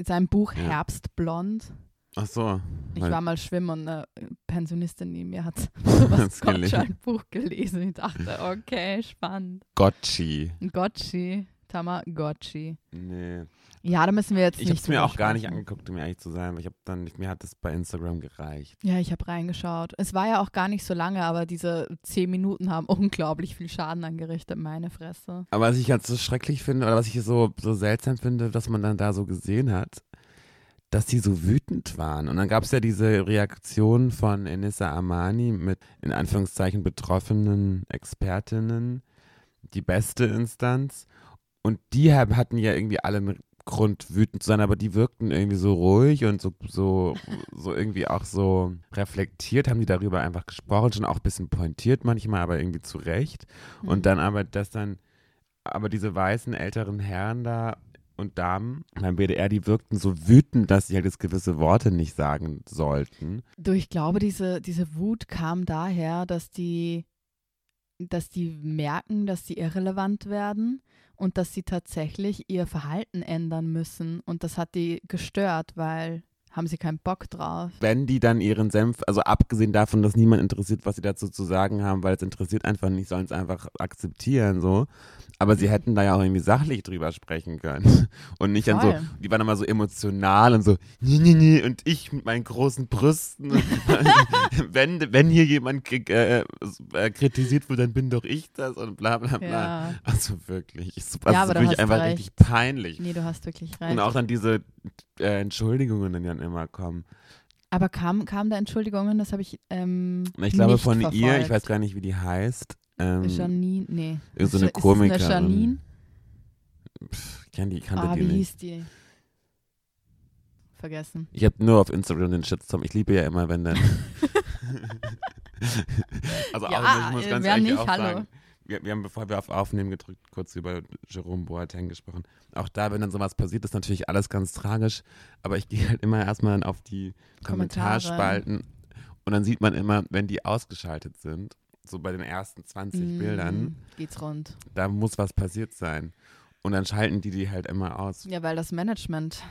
Speaker 1: seinem Buch
Speaker 2: Ja.
Speaker 1: Herbstblond.
Speaker 2: Ach so.
Speaker 1: Ich war mal schwimmen und eine Pensionistin neben mir hat <laughs> sowas. Gottschalk-Buch gelesen. Ich dachte, okay, spannend.
Speaker 2: Gotchi.
Speaker 1: Gotchi, Tamagotchi.
Speaker 2: Nee.
Speaker 1: Ja, da müssen wir jetzt
Speaker 2: Ich habe
Speaker 1: nicht
Speaker 2: es mir auch gar nicht angeguckt, um ehrlich zu sein. Ich habe dann, mir hat das bei Instagram gereicht.
Speaker 1: Ja, ich habe reingeschaut. Es war ja auch gar nicht so lange, aber diese zehn Minuten haben <laughs> unglaublich viel Schaden angerichtet, meine Fresse.
Speaker 2: Aber was ich halt so schrecklich finde, oder was ich so, so seltsam finde, dass man dann da so gesehen hat, dass die so wütend waren. Und dann gab es ja diese Reaktion von Enissa Amani mit in Anführungszeichen betroffenen Expertinnen, die beste Instanz. Und die hatten ja irgendwie alle einen Grund, wütend zu sein, aber die wirkten irgendwie so ruhig und so, so, so irgendwie auch so reflektiert, haben die darüber einfach gesprochen, schon auch ein bisschen pointiert manchmal, aber irgendwie zu Recht.
Speaker 1: Hm.
Speaker 2: Und dann aber, dass dann, aber diese weißen älteren Herren da und Damen beim BDR, die wirkten so wütend, dass sie halt jetzt gewisse Worte nicht sagen sollten.
Speaker 1: Du, ich glaube, diese, diese Wut kam daher, dass die, dass die merken, dass sie irrelevant werden und dass sie tatsächlich ihr Verhalten ändern müssen. Und das hat die gestört, weil haben sie keinen Bock drauf.
Speaker 2: Wenn die dann ihren Senf, also abgesehen davon, dass niemand interessiert, was sie dazu zu sagen haben, weil es interessiert einfach nicht, sollen es einfach akzeptieren, so. Aber sie hätten da ja auch irgendwie sachlich drüber sprechen können. <laughs> Und nicht dann so,
Speaker 1: Voll.
Speaker 2: die waren immer so emotional und so, nee, nee, nee, und ich mit meinen großen Brüsten. <laughs> wenn, wenn hier jemand kri- äh, äh, kritisiert wird, dann bin doch ich das und bla bla bla.
Speaker 1: Ja.
Speaker 2: Also wirklich, ich, das
Speaker 1: Ja,
Speaker 2: ist wirklich einfach
Speaker 1: recht.
Speaker 2: richtig peinlich.
Speaker 1: Nee, du hast wirklich recht.
Speaker 2: Und auch dann diese äh, Entschuldigungen, die dann immer kommen.
Speaker 1: Aber kam, kam da Entschuldigungen? Das habe ich ähm,
Speaker 2: Ich glaube von ihr, ich
Speaker 1: verfolgt.
Speaker 2: weiß gar nicht, wie die heißt. Ähm,
Speaker 1: Janine, nee.
Speaker 2: irgend so eine
Speaker 1: Ist
Speaker 2: Komikerin.
Speaker 1: Eine Janine?
Speaker 2: pff, kann die, kannte
Speaker 1: Ah,
Speaker 2: die
Speaker 1: wie
Speaker 2: nicht.
Speaker 1: hieß die? Vergessen.
Speaker 2: Ich habe nur auf Instagram den Shitstorm. Ich liebe ja immer, wenn dann. <laughs> also
Speaker 1: Ja,
Speaker 2: auch, ich muss
Speaker 1: äh,
Speaker 2: ganz ehrlich
Speaker 1: nicht,
Speaker 2: auch
Speaker 1: hallo.
Speaker 2: sagen, wir, wir haben, bevor wir auf Aufnehmen gedrückt, kurz über Jerome Boateng gesprochen. Auch da, wenn dann sowas passiert, ist natürlich alles ganz tragisch. Aber ich gehe halt immer erstmal auf die
Speaker 1: Kommentare.
Speaker 2: Kommentarspalten und dann sieht man immer, wenn die ausgeschaltet sind, so bei den ersten 20
Speaker 1: Mm,
Speaker 2: Bildern,
Speaker 1: Geht's rund.
Speaker 2: da muss was passiert sein. Und dann schalten die die halt immer aus.
Speaker 1: Ja, weil das Management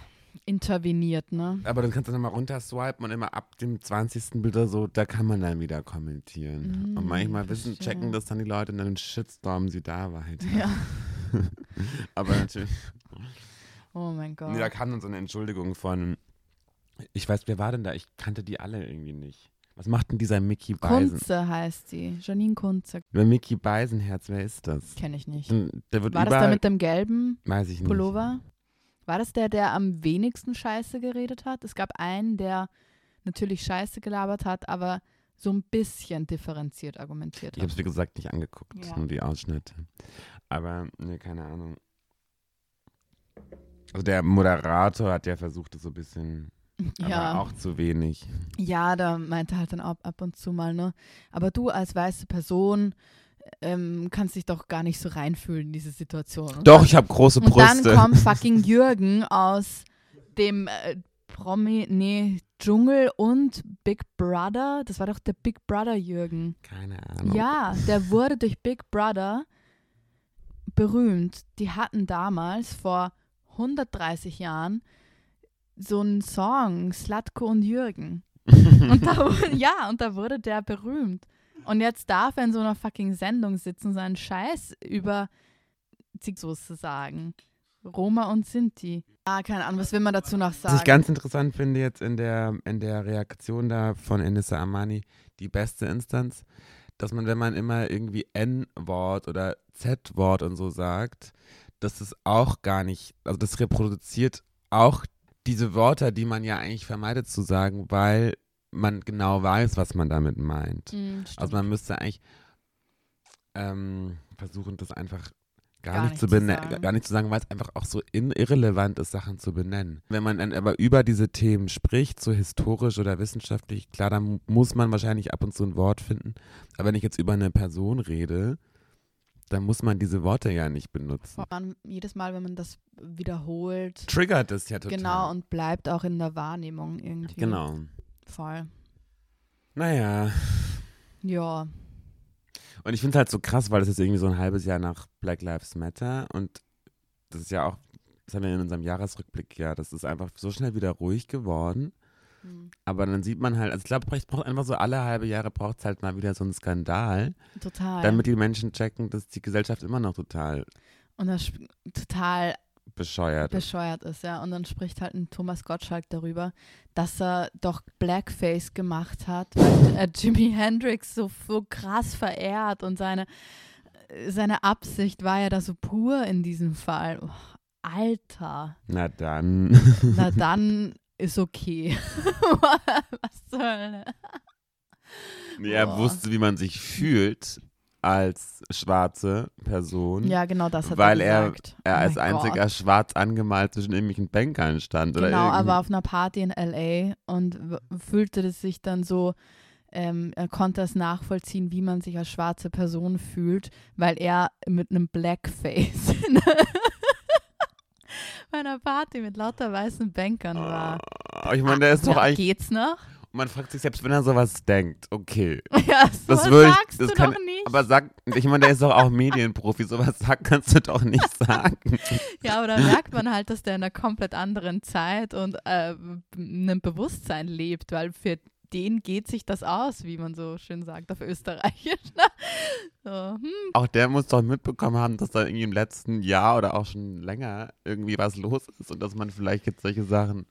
Speaker 1: interveniert, ne?
Speaker 2: Aber dann kannst du nochmal runterswipen und immer ab dem 20. Bild oder so, da kann man dann wieder kommentieren.
Speaker 1: Mm,
Speaker 2: und manchmal wissen,
Speaker 1: verstehe.
Speaker 2: checken das dann die Leute und dann shitstormen sie da weiter.
Speaker 1: Ja. <laughs>
Speaker 2: Aber natürlich,
Speaker 1: Oh mein Gott.
Speaker 2: nee, da kam dann so eine Entschuldigung von, ich weiß, wer war denn da? Ich kannte die alle irgendwie nicht. Was macht denn dieser Mickey Beisen?
Speaker 1: Kunze heißt die. Janine Kunze.
Speaker 2: Über Mickey Beisenherz, wer ist das?
Speaker 1: Kenne ich nicht.
Speaker 2: Der wird
Speaker 1: War das der mit dem gelben
Speaker 2: weiß ich nicht.
Speaker 1: Pullover? War das der, der am wenigsten Scheiße geredet hat? Es gab einen, der natürlich Scheiße gelabert hat, aber so ein bisschen differenziert argumentiert
Speaker 2: Ich habe
Speaker 1: hat.
Speaker 2: es, wie gesagt, nicht angeguckt,
Speaker 1: Ja.
Speaker 2: nur die Ausschnitte. Aber, ne, keine Ahnung. Also der Moderator hat ja versucht, es so ein bisschen, aber
Speaker 1: Ja,
Speaker 2: auch zu wenig.
Speaker 1: ja, da meinte halt dann ab, ab und zu mal, ne? Aber du als weiße Person ähm, kannst dich doch gar nicht so reinfühlen in diese Situation. Und
Speaker 2: Doch,
Speaker 1: dann,
Speaker 2: ich habe große
Speaker 1: Und
Speaker 2: Brüste.
Speaker 1: dann kommt <laughs> fucking Jürgen aus dem äh, Promi, nee, Dschungel und Big Brother. Das war doch der Big Brother Jürgen.
Speaker 2: keine Ahnung.
Speaker 1: Ja, der wurde durch Big Brother berühmt. Die hatten damals vor 130 Jahren so einen Song, Slatko und Jürgen. <laughs> Und da, wurde- ja, und da wurde der berühmt. Und jetzt darf er in so einer fucking Sendung sitzen, seinen Scheiß über sozusagen. Roma und Sinti. Ah, keine Ahnung, was will man dazu noch
Speaker 2: Was
Speaker 1: sagen?
Speaker 2: ich ganz interessant finde jetzt in der, in der Reaktion da von Enissa Amani, die beste Instanz, dass man, wenn man immer irgendwie N-Wort oder Z-Wort und so sagt, dass es auch gar nicht, also das reproduziert auch diese Wörter, die man ja eigentlich vermeidet zu sagen, weil man genau weiß, was man damit meint.
Speaker 1: Stimmt.
Speaker 2: Also man müsste eigentlich ähm, versuchen, das einfach gar,
Speaker 1: Gar
Speaker 2: nicht, zu benennen,
Speaker 1: sagen.
Speaker 2: gar nicht zu sagen, weil es einfach auch so irrelevant ist, Sachen zu benennen. Wenn man dann aber über diese Themen spricht, so historisch oder wissenschaftlich, klar, dann muss man wahrscheinlich ab und zu ein Wort finden. Aber wenn ich jetzt über eine Person rede, dann muss man diese Worte ja nicht benutzen.
Speaker 1: Man, jedes Mal, wenn man das wiederholt,
Speaker 2: Triggert es ja total.
Speaker 1: genau, und bleibt auch in der Wahrnehmung irgendwie.
Speaker 2: Genau.
Speaker 1: Voll.
Speaker 2: Naja.
Speaker 1: Ja.
Speaker 2: Und ich finde es halt so krass, weil das ist irgendwie so ein halbes Jahr nach Black Lives Matter und das ist ja auch, das haben wir in unserem Jahresrückblick ja, das ist einfach so schnell wieder ruhig geworden.
Speaker 1: Hm.
Speaker 2: Aber dann sieht man halt, also ich glaube, es braucht einfach so alle halbe Jahre braucht es halt mal wieder so einen Skandal,
Speaker 1: Total.
Speaker 2: damit die Menschen checken, dass die Gesellschaft immer noch total
Speaker 1: und das total
Speaker 2: bescheuert
Speaker 1: bescheuert ist, ja. Und dann spricht halt ein Thomas Gottschalk darüber, dass er doch Blackface gemacht hat, weil er Jimi Hendrix so, so krass verehrt und seine, seine Absicht war ja da so pur in diesem Fall. Oh, Alter,
Speaker 2: Na dann.
Speaker 1: na dann ist okay. <laughs> Was zur Hölle?
Speaker 2: Nee, er
Speaker 1: Boah.
Speaker 2: wusste, wie man sich fühlt als schwarze Person.
Speaker 1: Ja, genau das hat
Speaker 2: Weil
Speaker 1: er
Speaker 2: er-
Speaker 1: gesagt.
Speaker 2: Er
Speaker 1: Oh
Speaker 2: als einziger
Speaker 1: Gott.
Speaker 2: schwarz angemalt zwischen irgendwelchen Bankern stand. Oder
Speaker 1: Genau,
Speaker 2: irgendwie.
Speaker 1: aber auf einer Party in LA und fühlte es sich dann so, ähm, er konnte es nachvollziehen, wie man sich als schwarze Person fühlt, weil er mit einem Blackface <laughs> bei einer Party mit lauter weißen Bankern war.
Speaker 2: Aber ich meine, der ist doch eigentlich.
Speaker 1: Geht's noch?
Speaker 2: Man fragt sich selbst, wenn er sowas denkt, okay. <laughs>
Speaker 1: Ja, so
Speaker 2: Das würde ich-
Speaker 1: sagst
Speaker 2: das
Speaker 1: du
Speaker 2: kann-
Speaker 1: doch nicht.
Speaker 2: Aber sag, ich meine, der ist doch auch Medienprofi, sowas sagt, kannst du doch nicht <laughs> sagen.
Speaker 1: Ja, aber da merkt man halt, dass der in einer komplett anderen Zeit und äh, einem Bewusstsein lebt, weil für den geht sich das aus, wie man so schön sagt auf Österreichisch. Ne? So, hm,
Speaker 2: Auch der muss doch mitbekommen haben, dass da irgendwie im letzten Jahr oder auch schon länger irgendwie was los ist und dass man vielleicht jetzt solche Sachen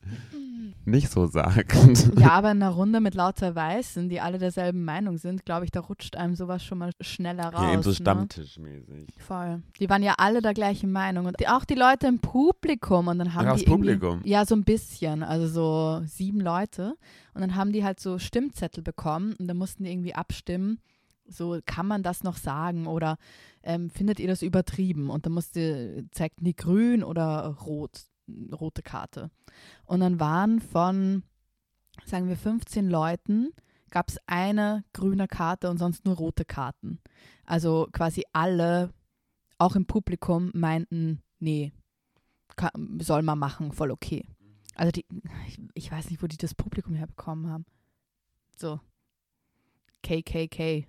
Speaker 2: nicht so sagt. <laughs>
Speaker 1: Ja, aber in einer Runde mit lauter Weißen, die alle derselben Meinung sind, glaube ich, da rutscht einem sowas schon mal schneller raus.
Speaker 2: Ja, eben so
Speaker 1: ne?
Speaker 2: stammtischmäßig.
Speaker 1: Voll. Die waren ja alle der gleichen Meinung. Und die, auch die Leute im Publikum. Und dann haben
Speaker 2: Ach,
Speaker 1: die
Speaker 2: Publikum?
Speaker 1: Ja, so ein bisschen. Also so sieben Leute. Und dann haben die halt so Stimmzettel bekommen. Und dann mussten die irgendwie abstimmen. So, kann man das noch sagen? Oder ähm, findet ihr das übertrieben? Und dann musste, zeigten die grün oder rot, rote Karte. Und dann waren von, sagen wir, 15 Leuten, gab es eine grüne Karte und sonst nur rote Karten. Also quasi alle, auch im Publikum, meinten, nee, ka- soll man machen, voll okay. Also die, ich, ich weiß nicht, wo die das Publikum herbekommen haben. So, KKK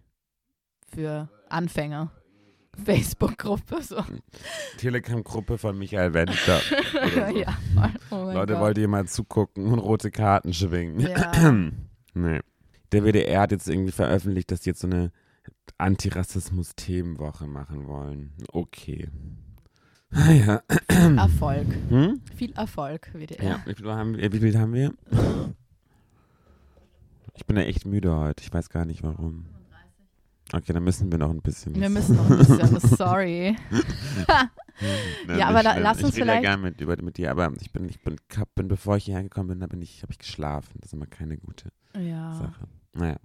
Speaker 1: für Anfänger. Facebook-Gruppe, so.
Speaker 2: Telegram-Gruppe von Michael Wendler. <laughs> So.
Speaker 1: ja. Oh
Speaker 2: Leute,
Speaker 1: Gott.
Speaker 2: wollt ihr mal zugucken und rote Karten schwingen?
Speaker 1: Ja. <clears throat>
Speaker 2: nee. Der WDR hat jetzt irgendwie veröffentlicht, dass die jetzt so eine Antirassismus-Themenwoche machen wollen. Okay. Ah <clears throat> ja.
Speaker 1: Erfolg.
Speaker 2: Hm?
Speaker 1: Viel Erfolg, WDR.
Speaker 2: Ja, wie viel, haben wir, wie viel haben wir? Ich bin ja echt müde heute. Ich weiß gar nicht warum. Okay, dann müssen wir noch ein bisschen.
Speaker 1: Wir müssen noch ein bisschen, sorry. <laughs>
Speaker 2: Nein,
Speaker 1: Ja, aber
Speaker 2: schlimm.
Speaker 1: lass uns
Speaker 2: ich ja
Speaker 1: vielleicht-
Speaker 2: gerne mit, über, mit dir, aber ich bin, ich bin, bin, bevor ich hierher gekommen bin, da bin ich, habe ich geschlafen. Das ist immer keine gute
Speaker 1: Ja.
Speaker 2: Sache. Naja.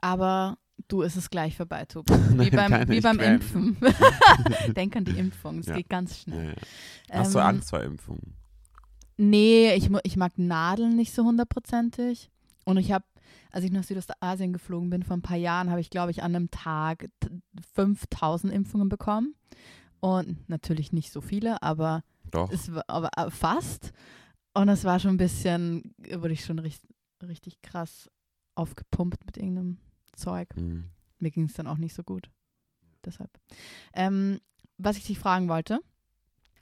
Speaker 1: Aber du ist es gleich vorbei, Tobi. <laughs> Wie beim, wie
Speaker 2: ich
Speaker 1: beim Impfen. <laughs> Denk an die Impfung, es
Speaker 2: Ja.
Speaker 1: geht ganz
Speaker 2: Ja,
Speaker 1: schnell.
Speaker 2: ja. Hast du
Speaker 1: Ähm,
Speaker 2: Angst vor Impfungen?
Speaker 1: Nee, ich, ich mag Nadeln nicht so hundertprozentig. Und ich habe, als ich nach Südostasien geflogen bin vor ein paar Jahren, habe ich, glaube ich, an einem Tag t- 5000 Impfungen bekommen. Und natürlich nicht so viele, aber
Speaker 2: Doch.
Speaker 1: es war aber äh, fast. Und es war schon ein bisschen, wurde ich schon richtig, richtig krass aufgepumpt mit irgendeinem Zeug.
Speaker 2: Hm.
Speaker 1: Mir ging es dann auch nicht so gut. Deshalb. Ähm, was ich dich fragen wollte,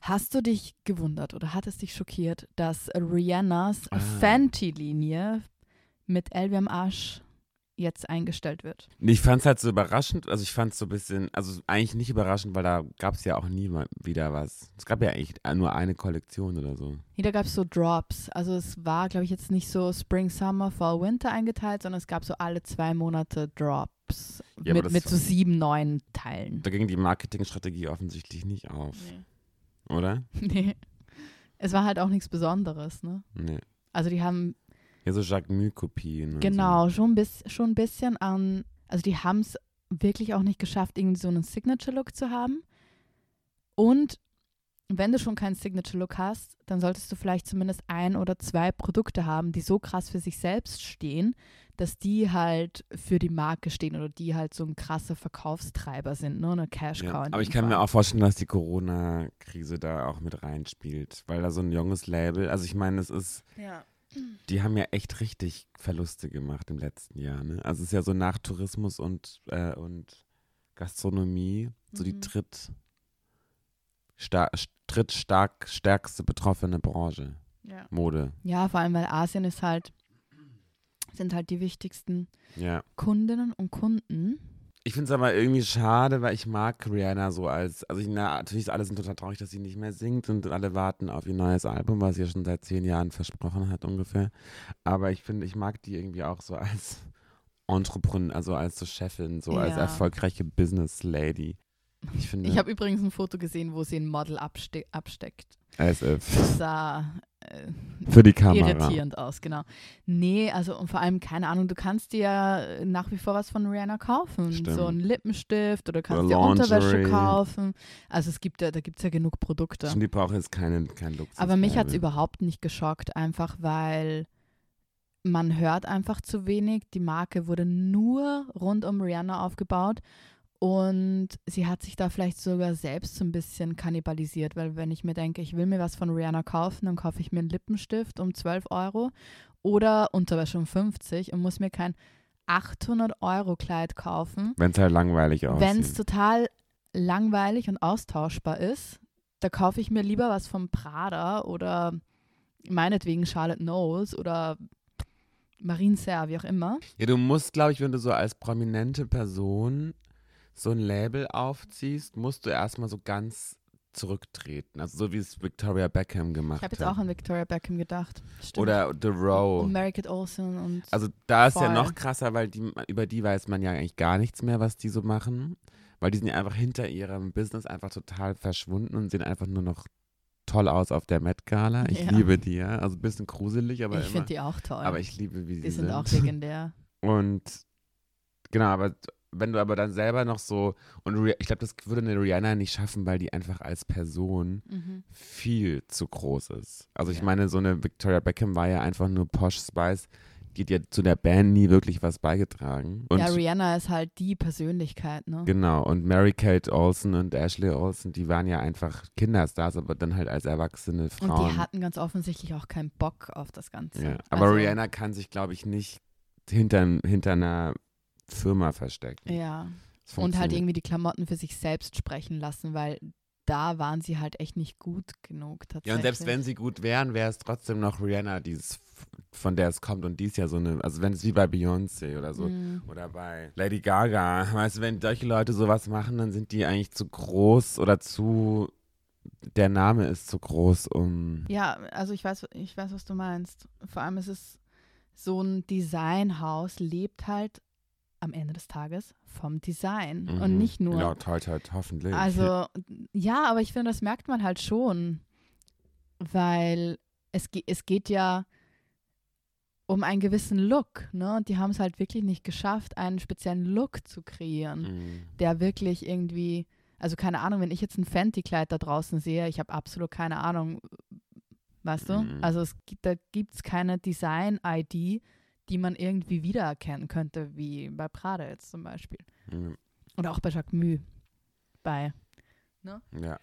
Speaker 1: hast du dich gewundert oder hat es dich schockiert, dass Rihannas
Speaker 2: Ah.
Speaker 1: Fenty-Linie mit LWM Arsch jetzt eingestellt wird?
Speaker 2: Nee, Ich fand es halt so überraschend, also ich fand es so ein bisschen, also eigentlich nicht überraschend, weil da gab es ja auch nie mal wieder was. Es gab ja eigentlich nur eine Kollektion oder so.
Speaker 1: Hier, da gab es so Drops. Also es war, glaube ich, jetzt nicht so Spring, Summer, Fall, Winter eingeteilt, sondern es gab so alle zwei Monate Drops
Speaker 2: Ja,
Speaker 1: mit, mit so sieben neuen Teilen.
Speaker 2: Da ging die Marketingstrategie offensichtlich nicht auf, oder? <laughs>
Speaker 1: Nee. Es war halt auch nichts Besonderes, ne?
Speaker 2: Nee.
Speaker 1: Also die haben
Speaker 2: Ja, so Jacques Mue-Kopien.
Speaker 1: Genau, schon, bis, schon ein bisschen an, also die haben es wirklich auch nicht geschafft, irgendwie so einen Signature-Look zu haben. Und wenn du schon keinen Signature-Look hast, dann solltest du vielleicht zumindest ein oder zwei Produkte haben, die so krass für sich selbst stehen, dass die halt für die Marke stehen oder die halt so ein krasser Verkaufstreiber sind, ne? Eine Cash Cow.
Speaker 2: Ja, aber ich kann
Speaker 1: Fall.
Speaker 2: mir auch vorstellen, dass die Corona-Krise da auch mit reinspielt, weil da so ein junges Label, also ich meine, es ist,
Speaker 1: Ja.
Speaker 2: Die haben ja echt richtig Verluste gemacht im letzten Jahr. Ne? Also es ist ja so nach Tourismus und, äh, und Gastronomie, so die
Speaker 1: Mhm.
Speaker 2: dritt, star dritt stark stärkste betroffene Branche,
Speaker 1: Ja.
Speaker 2: Mode.
Speaker 1: ja, vor allem, weil Asien ist halt, sind halt die wichtigsten
Speaker 2: Ja.
Speaker 1: Kundinnen und Kunden.
Speaker 2: Ich finde es aber irgendwie schade, weil ich mag Rihanna so als, also ich, na, natürlich alle sind total traurig, dass sie nicht mehr singt und alle warten auf ihr neues Album, was sie ja schon seit zehn Jahren versprochen hat ungefähr. Aber ich finde, ich mag die irgendwie auch so als Entrepreneur, also als so Chefin, so als
Speaker 1: Ja.
Speaker 2: erfolgreiche Business Lady. Ich finde,
Speaker 1: Ich habe übrigens ein Foto gesehen, wo sie ein Model abste absteckt.
Speaker 2: as if.
Speaker 1: Das sah äh,
Speaker 2: Für die Kamera.
Speaker 1: irritierend aus, genau. Nee, also und vor allem, keine Ahnung, du kannst dir ja nach wie vor was von Rihanna kaufen.
Speaker 2: Stimmt.
Speaker 1: So einen Lippenstift oder kannst
Speaker 2: Oder
Speaker 1: dir Unterwäsche kaufen. Also es gibt ja, da gibt es ja genug Produkte.
Speaker 2: Schon, die brauchen jetzt keinen kein Luxus.
Speaker 1: Aber mich hat es überhaupt nicht geschockt, einfach weil man hört einfach zu wenig. Die Marke wurde nur rund um Rihanna aufgebaut und sie hat sich da vielleicht sogar selbst so ein bisschen kannibalisiert, weil wenn ich mir denke, ich will mir was von Rihanna kaufen, dann kaufe ich mir einen Lippenstift um 12 Euro oder Unterwäsche um 50 und muss mir kein 800 Euro Kleid kaufen,
Speaker 2: Wenn es halt langweilig aussieht.
Speaker 1: wenn es total langweilig und austauschbar ist, da kaufe ich mir lieber was vom Prada oder meinetwegen Charlotte Knowles oder Marine Serre, wie auch immer.
Speaker 2: Ja, du musst, glaube ich, wenn du so als prominente Person so ein Label aufziehst, musst du erstmal so ganz zurücktreten. Also so wie es Victoria Beckham gemacht
Speaker 1: Ich habe
Speaker 2: hat.
Speaker 1: jetzt auch an Victoria Beckham gedacht. Stimmt.
Speaker 2: Oder The Row.
Speaker 1: und Kate Olsen und
Speaker 2: Also da ist ja
Speaker 1: Voll.
Speaker 2: noch krasser, weil die, über die weiß man ja eigentlich gar nichts mehr, was die so machen. Weil die sind ja einfach hinter ihrem Business einfach total verschwunden und sehen einfach nur noch toll aus auf der Met Gala. Ich
Speaker 1: Ja.
Speaker 2: liebe die, ja. Also ein bisschen gruselig, aber
Speaker 1: ich finde die auch toll.
Speaker 2: aber ich liebe, wie sie
Speaker 1: die sind
Speaker 2: sind.
Speaker 1: auch <laughs> legendär.
Speaker 2: Und genau, aber wenn du aber dann selber noch so, und ich glaube, das würde eine Rihanna nicht schaffen, weil die einfach als Person
Speaker 1: Mhm.
Speaker 2: viel zu groß ist. Also ich
Speaker 1: Ja.
Speaker 2: meine, so eine Victoria Beckham war ja einfach nur Posh Spice, die hat ja zu der Band nie wirklich was beigetragen. Und
Speaker 1: ja, Rihanna ist halt die Persönlichkeit, ne?
Speaker 2: genau, und Mary Kate Olsen und Ashley Olsen, die waren ja einfach Kinderstars, aber dann halt als erwachsene
Speaker 1: Und
Speaker 2: Frauen.
Speaker 1: die hatten ganz offensichtlich auch keinen Bock auf das Ganze.
Speaker 2: ja. Aber
Speaker 1: also,
Speaker 2: Rihanna kann sich, glaube ich, nicht hinter, hinter einer Firma verstecken.
Speaker 1: Ja. Und halt irgendwie die Klamotten für sich selbst sprechen lassen, weil da waren sie halt echt nicht gut genug tatsächlich.
Speaker 2: Ja, und selbst wenn sie gut wären, wäre es trotzdem noch Rihanna, die es, von der es kommt. Und die ist ja so eine, also wenn es wie bei Beyoncé oder so.
Speaker 1: Mm,
Speaker 2: Oder bei Lady Gaga. Weißt du, wenn solche Leute sowas machen, dann sind die eigentlich zu groß oder zu. Der Name ist zu groß, um.
Speaker 1: Ja, also ich weiß, ich weiß, was du meinst. Vor allem ist es so ein Designhaus lebt halt am Ende des Tages vom Design und
Speaker 2: Mhm.
Speaker 1: nicht nur
Speaker 2: Ja, toll, toll, hoffentlich.
Speaker 1: Also, <laughs> ja, aber ich finde, das merkt man halt schon, weil es, es geht ja um einen gewissen Look, ne? Und die haben es halt wirklich nicht geschafft, einen speziellen Look zu kreieren,
Speaker 2: Mhm.
Speaker 1: der wirklich irgendwie, also keine Ahnung, wenn ich jetzt ein Fenty-Kleid da draußen sehe, ich habe absolut keine Ahnung, weißt du?
Speaker 2: Mhm.
Speaker 1: Also es da gibt es keine Design-ID, die man irgendwie wiedererkennen könnte, wie bei Prada jetzt zum Beispiel.
Speaker 2: Mhm.
Speaker 1: Oder auch bei Jacquemus. Bei
Speaker 2: Ja.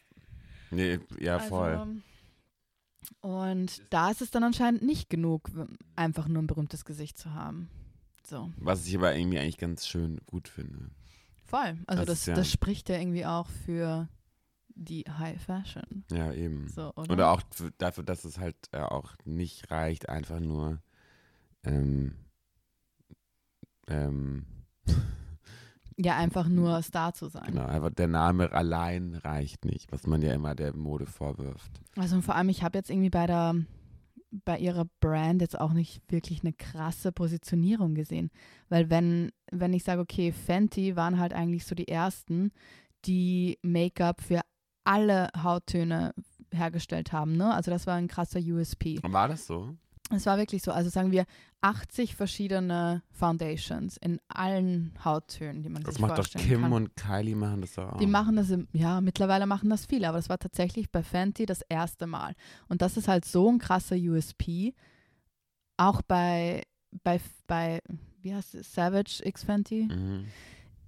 Speaker 2: Nee, ja, voll.
Speaker 1: Also, und da ist es dann anscheinend nicht genug, einfach nur ein berühmtes Gesicht zu haben. So,
Speaker 2: Was ich aber irgendwie eigentlich ganz schön gut finde.
Speaker 1: voll. Also
Speaker 2: Das
Speaker 1: das,
Speaker 2: ja-
Speaker 1: das spricht ja irgendwie auch für die High Fashion.
Speaker 2: Ja, eben.
Speaker 1: So, oder?
Speaker 2: Oder auch dafür, dass es halt äh, auch nicht reicht, einfach nur ähm, ähm,
Speaker 1: ja, einfach nur Star zu sein.
Speaker 2: genau, einfach der Name allein reicht nicht, was man ja immer der Mode vorwirft.
Speaker 1: Also und vor allem, ich habe jetzt irgendwie bei der bei ihrer Brand jetzt auch nicht wirklich eine krasse Positionierung gesehen. Weil wenn, wenn ich sage, okay, Fenty waren halt eigentlich so die ersten, die Make-up für alle Hauttöne hergestellt haben. Ne? Also das war ein krasser USP.
Speaker 2: War das so?
Speaker 1: Es war wirklich so, also sagen wir 80 verschiedene Foundations in allen Hauttönen, die man
Speaker 2: Das
Speaker 1: sich
Speaker 2: macht doch
Speaker 1: vorstellen
Speaker 2: Kim
Speaker 1: kann.
Speaker 2: und Kylie machen das auch.
Speaker 1: Die machen das, im, ja, mittlerweile machen das viele, aber das war tatsächlich bei Fenty das erste Mal. Und das ist halt so ein krasser USP. Auch bei, bei, bei wie heißt es, Savage X Fenty,
Speaker 2: Mhm.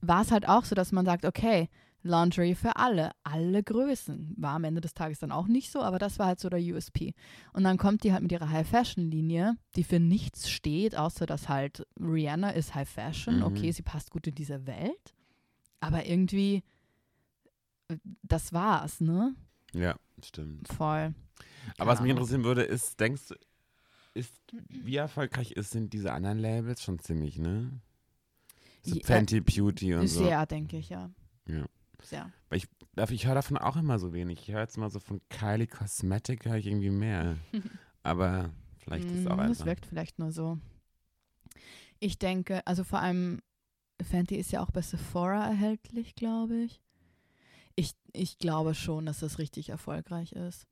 Speaker 1: war es halt auch so, dass man sagt, okay, Laundry für alle, alle Größen. War am Ende des Tages dann auch nicht so, aber das war halt so der USP. Und dann kommt die halt mit ihrer High-Fashion-Linie, die für nichts steht, außer dass halt Rihanna ist High-Fashion.
Speaker 2: Mhm.
Speaker 1: Okay, sie passt gut in diese Welt, aber irgendwie, äh, das war's, ne?
Speaker 2: Ja, stimmt.
Speaker 1: Voll.
Speaker 2: Aber was mich interessieren würde, ist, denkst du, ist, wie erfolgreich ist, sind diese anderen Labels schon ziemlich, ne? So
Speaker 1: Ja,
Speaker 2: Fenty Beauty und so.
Speaker 1: Sehr, denke ich, ja.
Speaker 2: Ja.
Speaker 1: Sehr.
Speaker 2: Darf- Ich höre davon auch immer so wenig. Ich höre jetzt mal so von Kylie Cosmetic, höre ich irgendwie mehr. <laughs> Aber vielleicht ist es auch
Speaker 1: Mm, Das
Speaker 2: einfach.
Speaker 1: wirkt vielleicht nur so. Ich denke, also vor allem, Fenty ist ja auch bei Sephora erhältlich, glaube ich. ich. Ich glaube schon, dass das richtig erfolgreich ist.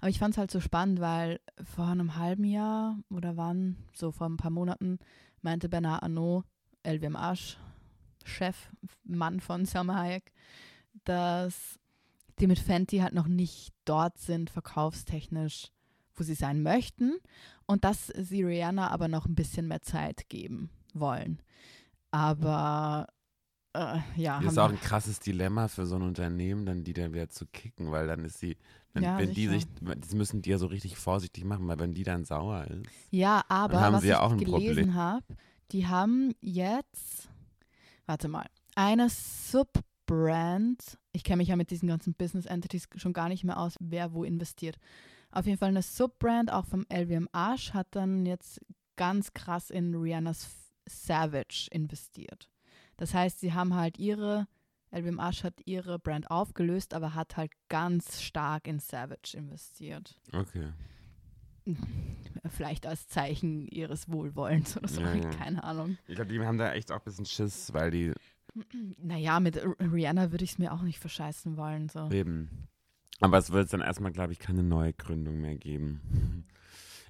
Speaker 1: Aber ich fand es halt so spannend, weil vor einem halben Jahr oder wann, so vor ein paar Monaten, meinte Bernard Arnault, LVMH, Chef, Mann von Selma Hayek, dass die mit Fenty halt noch nicht dort sind, verkaufstechnisch, wo sie sein möchten und dass sie Rihanna aber noch ein bisschen mehr Zeit geben wollen. Aber äh, ja,
Speaker 2: Das ist auch ein krasses Dilemma für so ein Unternehmen, dann die dann wieder zu kicken, weil dann ist sie, wenn,
Speaker 1: Ja,
Speaker 2: wenn die sich, das müssen die ja so richtig vorsichtig machen, weil wenn die dann sauer ist.
Speaker 1: ja, aber
Speaker 2: haben
Speaker 1: was
Speaker 2: sie ja
Speaker 1: ich
Speaker 2: ein
Speaker 1: gelesen habe, die haben jetzt, warte mal, eine Subbrand. Ich kenne mich ja mit diesen ganzen Business Entities schon gar nicht mehr aus, wer wo investiert. Auf jeden Fall eine Subbrand, auch vom LVMH, hat dann jetzt ganz krass in Rihannas Savage investiert. Das heißt, sie haben halt ihre, LVMH hat ihre Brand aufgelöst, aber hat halt ganz stark in Savage investiert.
Speaker 2: Okay.
Speaker 1: Vielleicht als Zeichen ihres Wohlwollens oder so,
Speaker 2: Ja, <laughs> ja.
Speaker 1: keine Ahnung.
Speaker 2: Ich glaube, die haben da echt auch ein bisschen Schiss, weil die
Speaker 1: Naja, mit Rihanna würde ich es mir auch nicht verscheißen wollen. So.
Speaker 2: eben. Aber es wird dann erstmal, glaube ich, keine neue Gründung mehr geben.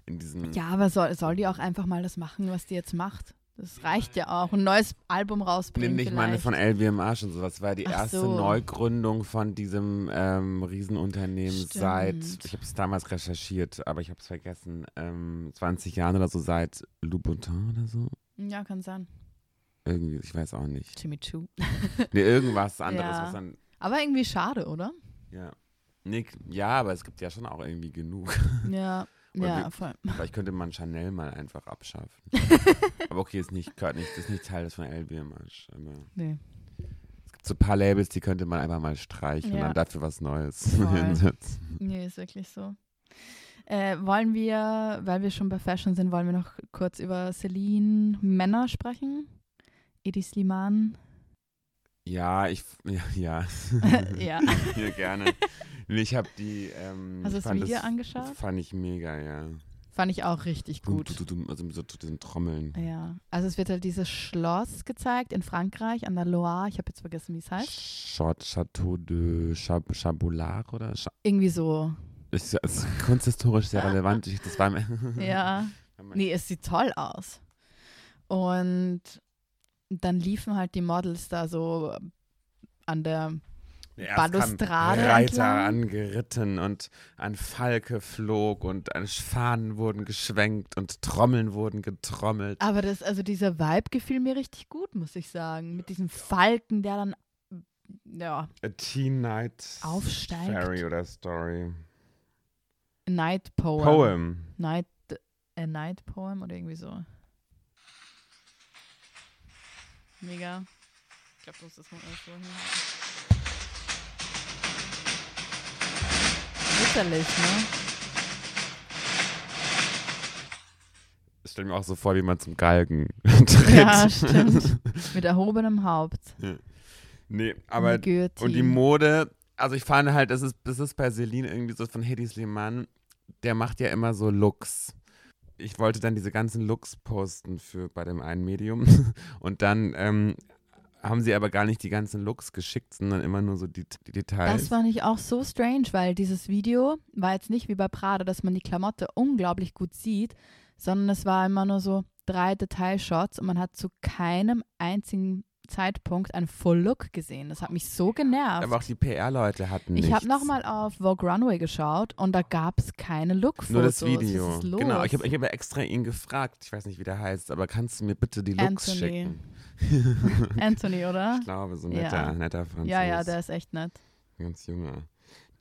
Speaker 2: In diesen.
Speaker 1: Ja, aber soll, soll die auch einfach mal das machen, was die jetzt macht? Das reicht ja auch. Ein neues Album rausbringen.
Speaker 2: ich meine
Speaker 1: vielleicht.
Speaker 2: von LVMH und sowas. war die
Speaker 1: Ach
Speaker 2: erste
Speaker 1: so.
Speaker 2: Neugründung von diesem ähm, Riesenunternehmen
Speaker 1: Stimmt.
Speaker 2: seit, ich habe es damals recherchiert, aber ich habe es vergessen, ähm, 20 Jahren oder so, seit Louboutin oder so.
Speaker 1: Ja, kann sein.
Speaker 2: Irgendwie, ich weiß auch nicht.
Speaker 1: Jimmy Choo. <laughs>
Speaker 2: Nee, irgendwas anderes,
Speaker 1: Ja.
Speaker 2: was dann,
Speaker 1: Aber irgendwie schade, oder?
Speaker 2: ja. Nee, ja, aber es gibt ja schon auch irgendwie genug.
Speaker 1: Ja,
Speaker 2: Oder
Speaker 1: ja,
Speaker 2: wir-
Speaker 1: voll. <laughs>
Speaker 2: Vielleicht könnte man Chanel mal einfach abschaffen. <laughs> aber okay, ist nicht, gehört nicht, ist nicht Teil des von. Aber
Speaker 1: Nee.
Speaker 2: es gibt so ein paar Labels, die könnte man einfach mal streichen und
Speaker 1: Ja.
Speaker 2: dann dafür was Neues <laughs> hinsetzen.
Speaker 1: Nee, ist wirklich so. Äh, wollen wir, weil wir schon bei Fashion sind, wollen wir noch kurz über Celine Männer sprechen? Edi Sliman.
Speaker 2: Ja, ich, <laughs> ja, ja. <laughs> <laughs>
Speaker 1: ja.
Speaker 2: gerne. Ich habe die, ähm,
Speaker 1: Hast du das Video
Speaker 2: das,
Speaker 1: angeschaut?
Speaker 2: Fand ich mega, ja.
Speaker 1: Fand ich auch richtig gut.
Speaker 2: Also so zu diesen Trommeln.
Speaker 1: Ja, also es wird halt dieses Schloss gezeigt in Frankreich an der Loire. Ich habe jetzt vergessen, wie es heißt.
Speaker 2: Chateau de Chab Chaboulard oder?
Speaker 1: Irgendwie so.
Speaker 2: ist, ist kunsthistorisch sehr relevant. Ich, das war mir.
Speaker 1: Ja. Nee, es sieht toll aus. Und dann liefen halt die Models da so an der
Speaker 2: kam
Speaker 1: Balustrade
Speaker 2: Reiter
Speaker 1: entlang.
Speaker 2: angeritten und ein Falke flog und ein Fahnen wurden geschwenkt und Trommeln wurden getrommelt.
Speaker 1: Aber das, also dieser Vibe gefiel mir richtig gut, muss ich sagen. Mit diesem Falken, der dann ja,
Speaker 2: A Teen Night
Speaker 1: Aufsteigt.
Speaker 2: Fairy oder Story.
Speaker 1: Night Poem.
Speaker 2: Poem.
Speaker 1: Night, a Night Poem oder irgendwie so. Mega. Ich glaube, du musst das mal irgendwo hinhalten. Ritterlich, ne?
Speaker 2: Ich stelle mir auch so vor, wie man zum Galgen <laughs> tritt.
Speaker 1: Ja, stimmt. <laughs> Mit erhobenem Haupt.
Speaker 2: nee, aber
Speaker 1: Guillotine.
Speaker 2: und die Mode, also ich fand halt, das ist, das ist bei Celine irgendwie so von Hedy Sliman, der macht ja immer so Looks. Ich wollte dann diese ganzen Looks posten für bei dem einen Medium <laughs> und dann ähm, haben sie aber gar nicht die ganzen Looks geschickt, sondern immer nur so die, die Details.
Speaker 1: Das fand ich auch so strange, weil dieses Video war jetzt nicht wie bei Prada, dass man die Klamotte unglaublich gut sieht, sondern es war immer nur so drei Detailshots und man hat zu keinem einzigen Zeitpunkt einen Full Look gesehen. Das hat mich so genervt.
Speaker 2: aber auch die PR-Leute hatten nichts.
Speaker 1: ich habe nochmal auf Vogue Runway geschaut und da gab es keine Look-Fotos.
Speaker 2: Nur das Video. Genau, ich habe ich hab ja extra ihn gefragt, ich weiß nicht, wie der heißt, aber kannst du mir bitte die Looks
Speaker 1: Anthony.
Speaker 2: schicken? <laughs> <laughs>
Speaker 1: Anthony, oder?
Speaker 2: Ich glaube, so ein
Speaker 1: Ja.
Speaker 2: netter, netter Franzose.
Speaker 1: Ja, ja, der ist echt nett.
Speaker 2: Ganz junger.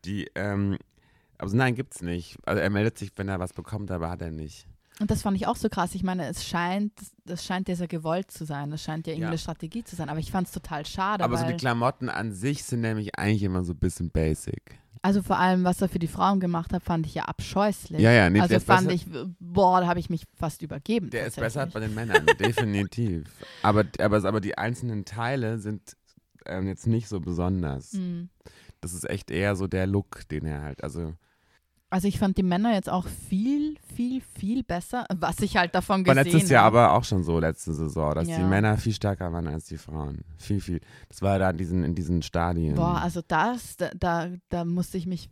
Speaker 2: Die, ähm, also nein, gibt's nicht. Also er meldet sich, wenn er was bekommt, aber hat er nicht.
Speaker 1: Und das fand ich auch so krass. Ich meine, es scheint, das scheint ja sehr gewollt zu sein. Das scheint ja
Speaker 2: Ja.
Speaker 1: irgendeine Strategie zu sein. Aber ich fand es total schade.
Speaker 2: aber so die Klamotten an sich sind nämlich eigentlich immer so ein bisschen basic.
Speaker 1: also vor allem, was er für die Frauen gemacht hat, fand ich ja abscheußlich.
Speaker 2: Ja, ja, nee,
Speaker 1: also fand ich, boah, da habe ich mich fast übergeben.
Speaker 2: Der ist besser bei den Männern, <laughs> definitiv. Aber, aber, aber die einzelnen Teile sind ähm, jetzt nicht so besonders.
Speaker 1: Mhm.
Speaker 2: Das ist echt eher so der Look, den er halt, also
Speaker 1: Also ich fand die Männer jetzt auch viel, viel, viel besser, was ich halt davon
Speaker 2: War
Speaker 1: gesehen
Speaker 2: letztes Jahr
Speaker 1: habe.
Speaker 2: aber auch schon so, letzte Saison, dass
Speaker 1: Ja.
Speaker 2: die Männer viel stärker waren als die Frauen. Viel, viel. Das war da in diesen, in diesen Stadien.
Speaker 1: Boah, also das, da, da, da musste ich mich,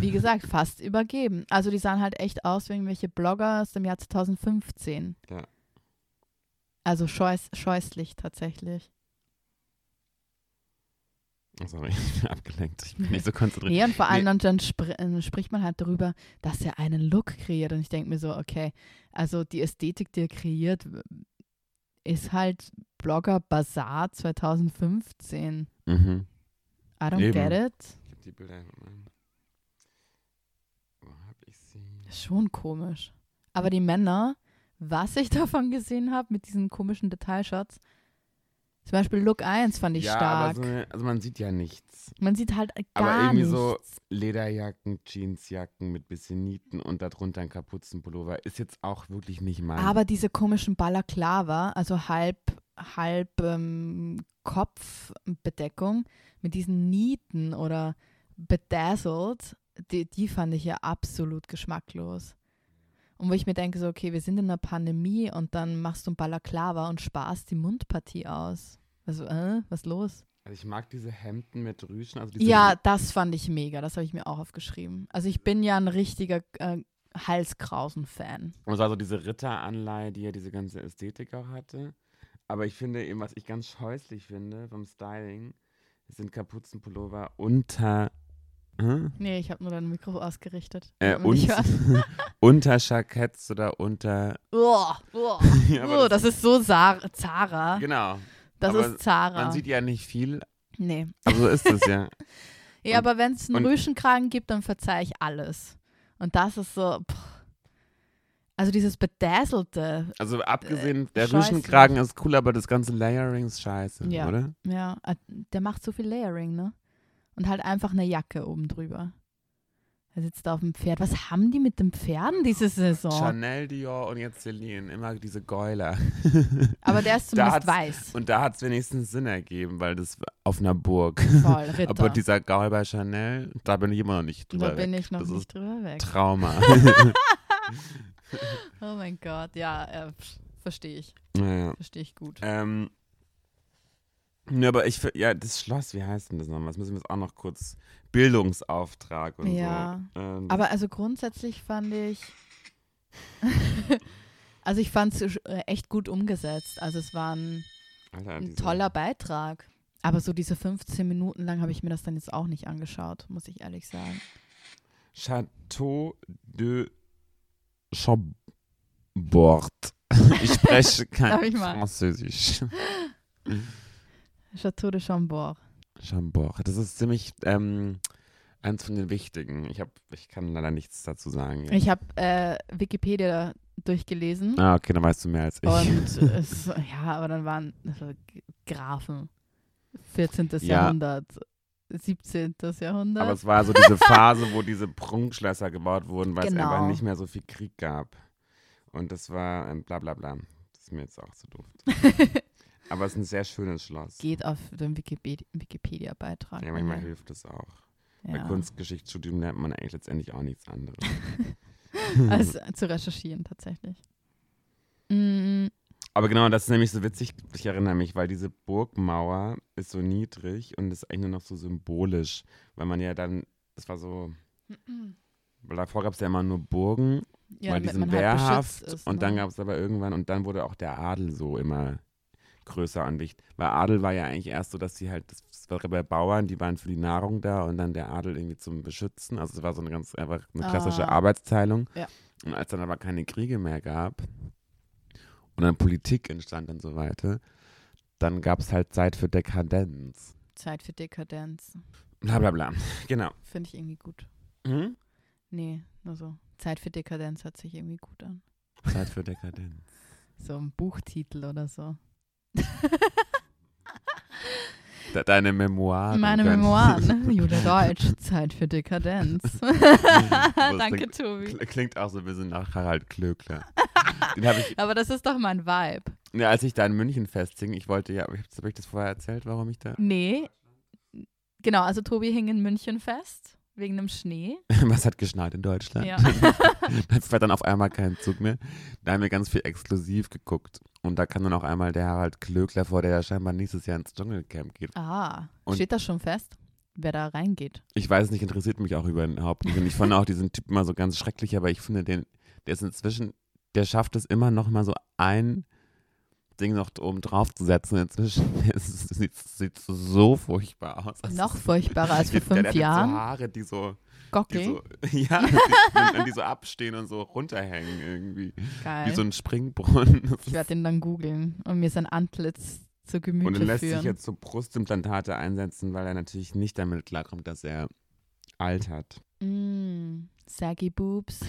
Speaker 1: wie <laughs> gesagt, fast übergeben. Also die sahen halt echt aus wie irgendwelche Blogger aus dem Jahr 2015.
Speaker 2: Ja.
Speaker 1: Also scheuß, scheußlich tatsächlich.
Speaker 2: Oh, sorry, <laughs> ich bin abgelenkt. Ich bin nicht so konzentriert.
Speaker 1: Nee, und vor allem
Speaker 2: Nee.
Speaker 1: dann, spr äh, spricht man halt darüber, dass er einen Look kreiert. Und ich denke mir so, okay, also die Ästhetik, die er kreiert, ist halt Blogger Bazaar 2015.
Speaker 2: Mhm.
Speaker 1: I don't
Speaker 2: Eben.
Speaker 1: get it.
Speaker 2: Ich hab die Bilder. Wo hab ich sie?
Speaker 1: Schon komisch. Aber die Männer, was ich <laughs> davon gesehen habe mit diesen komischen Detailshots, zum Beispiel Look 1 fand ich
Speaker 2: ja,
Speaker 1: stark.
Speaker 2: aber so, eine- also man sieht ja nichts.
Speaker 1: Man sieht halt
Speaker 2: Aber
Speaker 1: gar
Speaker 2: irgendwie
Speaker 1: nichts.
Speaker 2: so Lederjacken, Jeansjacken mit bisschen Nieten und darunter ein Kapuzenpullover ist jetzt auch wirklich nicht mein.
Speaker 1: Aber diese komischen Balaklava, also halb, halb ähm, Kopfbedeckung mit diesen Nieten oder bedazzled, die, die fand ich ja absolut geschmacklos. Und wo ich mir denke, so, okay, wir sind in einer Pandemie und dann machst du ein Balaklava und sparst die Mundpartie aus. Also, äh, was los?
Speaker 2: also ich mag diese Hemden mit Rüschen. Also diese
Speaker 1: Ja, das fand ich mega. Das habe ich mir auch aufgeschrieben. Also ich bin ja ein richtiger äh, Halskrausen-Fan.
Speaker 2: Und es war so diese Ritteranleihe, die ja diese ganze Ästhetik auch hatte. Aber ich finde eben, was ich ganz scheußlich finde vom Styling, sind Kapuzenpullover unter, hm?
Speaker 1: Nee, ich habe nur dein Mikro ausgerichtet.
Speaker 2: äh,
Speaker 1: damit man nicht
Speaker 2: un
Speaker 1: hört. <laughs>
Speaker 2: unter Jacketts oder unter. <laughs>
Speaker 1: Uah, uah. <laughs>
Speaker 2: Ja,
Speaker 1: Oh, das ist so Zara.
Speaker 2: Genau.
Speaker 1: Das
Speaker 2: aber
Speaker 1: ist Zara.
Speaker 2: Man sieht ja nicht viel,
Speaker 1: nee.
Speaker 2: aber so ist es ja.
Speaker 1: Ja, aber wenn es einen
Speaker 2: und-
Speaker 1: Rüschenkragen gibt, dann verzeihe ich alles. Und das ist so. Pff. Also dieses Bedazzelte.
Speaker 2: Also abgesehen, der
Speaker 1: scheußlich.
Speaker 2: Rüschenkragen ist cool, aber das ganze Layering ist scheiße,
Speaker 1: Ja.
Speaker 2: oder?
Speaker 1: Ja, äh, der macht so viel Layering, ne? Und halt einfach eine Jacke oben drüber. Er sitzt da auf dem Pferd. Was haben die mit den Pferden diese Saison?
Speaker 2: Chanel, Dior und jetzt Celine, immer diese Geuler. <laughs>
Speaker 1: Aber der ist zumindest weiß.
Speaker 2: Und da hat es wenigstens Sinn ergeben, weil das auf einer Burg.
Speaker 1: Voll, Ritter.
Speaker 2: Aber dieser Gaul bei Chanel, da bin ich immer noch nicht drüber
Speaker 1: da bin
Speaker 2: weg.
Speaker 1: ich noch
Speaker 2: das
Speaker 1: nicht drüber weg.
Speaker 2: Trauma. <laughs> <laughs>
Speaker 1: Oh mein Gott, ja, äh, verstehe ich.
Speaker 2: naja.
Speaker 1: Verstehe ich gut.
Speaker 2: Ähm, ne, aber ich, ja, das Schloss, wie heißt denn das nochmal? Das müssen wir jetzt auch noch kurz, Bildungsauftrag und
Speaker 1: Ja,
Speaker 2: so. Ähm,
Speaker 1: Aber also grundsätzlich fand ich, <laughs> also ich fand es echt gut umgesetzt. Also es war ein,
Speaker 2: Alter,
Speaker 1: ein toller Beitrag. Aber so diese 15 Minuten lang habe ich mir das dann jetzt auch nicht angeschaut, muss ich ehrlich sagen.
Speaker 2: Chateau de Chambord. <laughs> Ich spreche <laughs> kein? Französisch.
Speaker 1: Chateau de Chambord.
Speaker 2: Chambord. Das ist ziemlich ähm, eins von den wichtigen. Ich, hab, ich kann leider nichts dazu sagen.
Speaker 1: Ich habe äh, Wikipedia durchgelesen
Speaker 2: ah, okay, dann weißt du mehr als ich.
Speaker 1: und <laughs> es, ja, aber dann waren so G- Grafen. 14.
Speaker 2: Ja.
Speaker 1: Jahrhundert, 17. Jahrhundert.
Speaker 2: Aber es war so diese Phase, wo diese Prunkschlösser gebaut wurden, weil es
Speaker 1: Genau.
Speaker 2: einfach nicht mehr so viel Krieg gab. Und das war ähm, bla bla bla. Das ist mir jetzt auch zu doof. <laughs> Aber es ist ein sehr schönes Schloss.
Speaker 1: Geht auf den Wikipedi- Wikipedia-Beitrag.
Speaker 2: Ja, manchmal
Speaker 1: Also,
Speaker 2: hilft es auch. Bei
Speaker 1: ja.
Speaker 2: Kunstgeschichtsstudium lernt man eigentlich letztendlich auch nichts anderes. <laughs>
Speaker 1: als zu recherchieren tatsächlich. Mm,
Speaker 2: Aber genau, das ist nämlich so witzig, ich erinnere mich, weil diese Burgmauer ist so niedrig und ist eigentlich nur noch so symbolisch, weil man ja dann, das war so, weil davor gab es ja immer nur Burgen,
Speaker 1: Ja,
Speaker 2: weil die sind
Speaker 1: halt
Speaker 2: wehrhaft
Speaker 1: ist,
Speaker 2: und
Speaker 1: ne?
Speaker 2: dann gab es aber irgendwann, und dann wurde auch der Adel so immer größer an Wicht. Weil Adel war ja eigentlich erst so, dass sie halt, das war bei Bauern, die waren für die Nahrung da und dann der Adel irgendwie zum Beschützen. Also es war so eine ganz einfach eine klassische
Speaker 1: Ah.
Speaker 2: Arbeitsteilung.
Speaker 1: Ja.
Speaker 2: Und als dann aber keine Kriege mehr gab und dann Politik entstand und so weiter, dann gab es halt Zeit für Dekadenz.
Speaker 1: Zeit für Dekadenz.
Speaker 2: Bla bla bla. <laughs> Genau.
Speaker 1: Finde ich irgendwie gut.
Speaker 2: Mhm.
Speaker 1: Nee, nur so. Zeit für Dekadenz hört sich irgendwie gut an.
Speaker 2: Zeit für Dekadenz.
Speaker 1: So ein Buchtitel oder so. <laughs>
Speaker 2: De deine Memoiren.
Speaker 1: Meine
Speaker 2: können-
Speaker 1: Memoiren. <laughs> Julia Deutsch, Zeit für Dekadenz. <laughs> Danke,
Speaker 2: klingt-
Speaker 1: Tobi.
Speaker 2: Kl- Klingt auch so ein bisschen nach Harald Klöckler. Ich,
Speaker 1: Aber das ist doch mein Vibe.
Speaker 2: ne, als ich da in München festhing, ich wollte ja, habe ich, hab ich das vorher erzählt, warum ich da,
Speaker 1: Nee. Genau, also Tobi hing in München fest, wegen dem Schnee. <laughs>
Speaker 2: was hat geschneit in Deutschland?
Speaker 1: Ja. <laughs>
Speaker 2: Das war dann auf einmal kein Zug mehr. Da haben wir ganz viel exklusiv geguckt. Und da kam dann auch einmal der Harald Klöckler vor, der ja scheinbar nächstes Jahr ins Dschungelcamp geht.
Speaker 1: Ah,
Speaker 2: Und-
Speaker 1: steht das schon fest, wer da reingeht?
Speaker 2: Ich weiß es nicht, interessiert mich auch überhaupt nicht. Und ich fand auch diesen Typ mal so ganz schrecklich, aber ich finde, den, der ist inzwischen, der schafft es immer noch mal so ein Ding noch oben drauf zu setzen. Inzwischen <laughs> es sieht, sieht so furchtbar aus. Das
Speaker 1: Noch furchtbarer als vor fünf
Speaker 2: hat so
Speaker 1: Jahren.
Speaker 2: Haare, die so, die
Speaker 1: Gocki,
Speaker 2: so, <laughs> ja, <laughs> die, die so abstehen und so runterhängen irgendwie. Wie
Speaker 1: geil.
Speaker 2: so ein Springbrunnen.
Speaker 1: Ich werde den dann googeln und mir sein Antlitz zu
Speaker 2: Und
Speaker 1: Gemüte
Speaker 2: er lässt
Speaker 1: führen.
Speaker 2: sich jetzt so Brustimplantate einsetzen, weil er natürlich nicht damit klarkommt, dass er altert.
Speaker 1: Mm, saggy Boobs.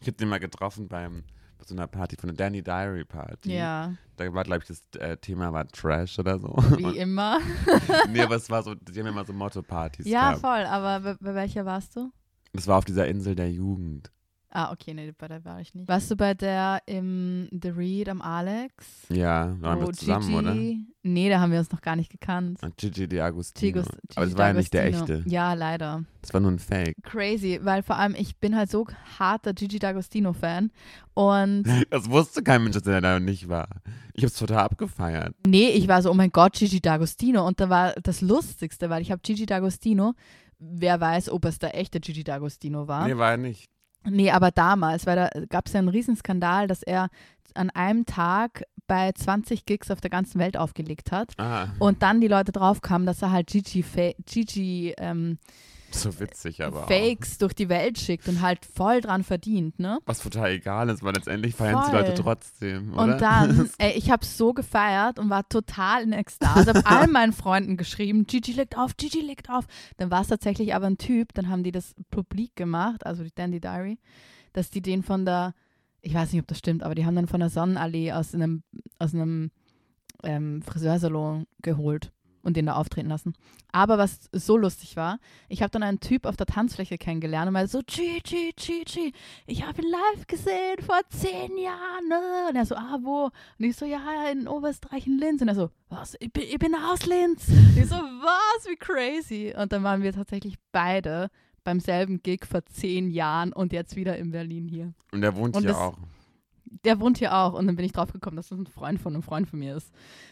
Speaker 2: Ich habe den mal getroffen beim bei so einer Party von der Danny Diary Party.
Speaker 1: Ja,
Speaker 2: Da war, glaube ich, das äh, Thema war Trash oder so.
Speaker 1: wie
Speaker 2: Und, <laughs>
Speaker 1: immer. <laughs>
Speaker 2: nee, aber es war so, die haben ja immer so Motto-Partys
Speaker 1: ja,
Speaker 2: gehabt.
Speaker 1: voll. Aber bei, bei welcher warst du?
Speaker 2: Das war auf dieser Insel der Jugend.
Speaker 1: Ah, okay, nee, bei der war ich nicht. Warst du bei der im The Read am Alex?
Speaker 2: Ja, waren wir zusammen,
Speaker 1: Gigi,
Speaker 2: oder?
Speaker 1: Nee, da haben wir uns noch gar nicht gekannt.
Speaker 2: Und Gigi D'Agostino.
Speaker 1: Gigos-
Speaker 2: aber
Speaker 1: Gigi
Speaker 2: das war ja nicht der echte.
Speaker 1: Ja, leider.
Speaker 2: Das war nur ein Fake.
Speaker 1: Crazy, weil vor allem ich bin halt so harter Gigi D'Agostino-Fan. Und <laughs>
Speaker 2: Das wusste kein Mensch, dass er da nicht war. Ich habe es total abgefeiert.
Speaker 1: nee, ich war so, oh mein Gott, Gigi D'Agostino. Und da war das Lustigste, weil ich habe Gigi D'Agostino, wer weiß, ob es der echte Gigi D'Agostino war.
Speaker 2: Nee, war er nicht.
Speaker 1: Nee, aber damals, weil da gab es ja einen Riesenskandal, dass er an einem Tag bei 20 Gigs auf der ganzen Welt aufgelegt hat.
Speaker 2: Ah,
Speaker 1: Und dann die Leute drauf kamen, dass er halt Gigi, Fa Gigi ähm, <laughs>
Speaker 2: so witzig aber auch.
Speaker 1: Fakes durch die Welt schickt und halt voll dran verdient, ne?
Speaker 2: Was total egal ist, weil letztendlich feiern die
Speaker 1: Voll.
Speaker 2: Leute trotzdem, oder?
Speaker 1: Und dann, <laughs> ey, ich habe so gefeiert und war total in Ekstase. Hab allen meinen Freunden geschrieben, Gigi legt auf, Gigi legt auf. Dann war es tatsächlich aber ein Typ, dann haben die das publik gemacht, also die Dandy Diary, dass die den von der, ich weiß nicht, ob das stimmt, aber die haben dann von der Sonnenallee aus einem, aus einem ähm, Friseursalon geholt und den da auftreten lassen. Aber was so lustig war, ich habe dann einen Typ auf der Tanzfläche kennengelernt und meinte so, Gigi, Gigi, ich habe ihn live gesehen vor zehn Jahren. Ne? Und er so, ah, wo? Und ich so, ja, in Oberösterreich in Linz. Und er so, was? Ich bin, ich bin aus Linz. Und ich so, was? Wie crazy. Und dann waren wir tatsächlich beide beim selben Gig vor zehn Jahren und jetzt wieder in Berlin hier.
Speaker 2: Und der wohnt
Speaker 1: Und
Speaker 2: hier
Speaker 1: das-
Speaker 2: auch.
Speaker 1: Der wohnt hier auch und dann bin ich drauf gekommen, dass das ein Freund von einem Freund von mir ist.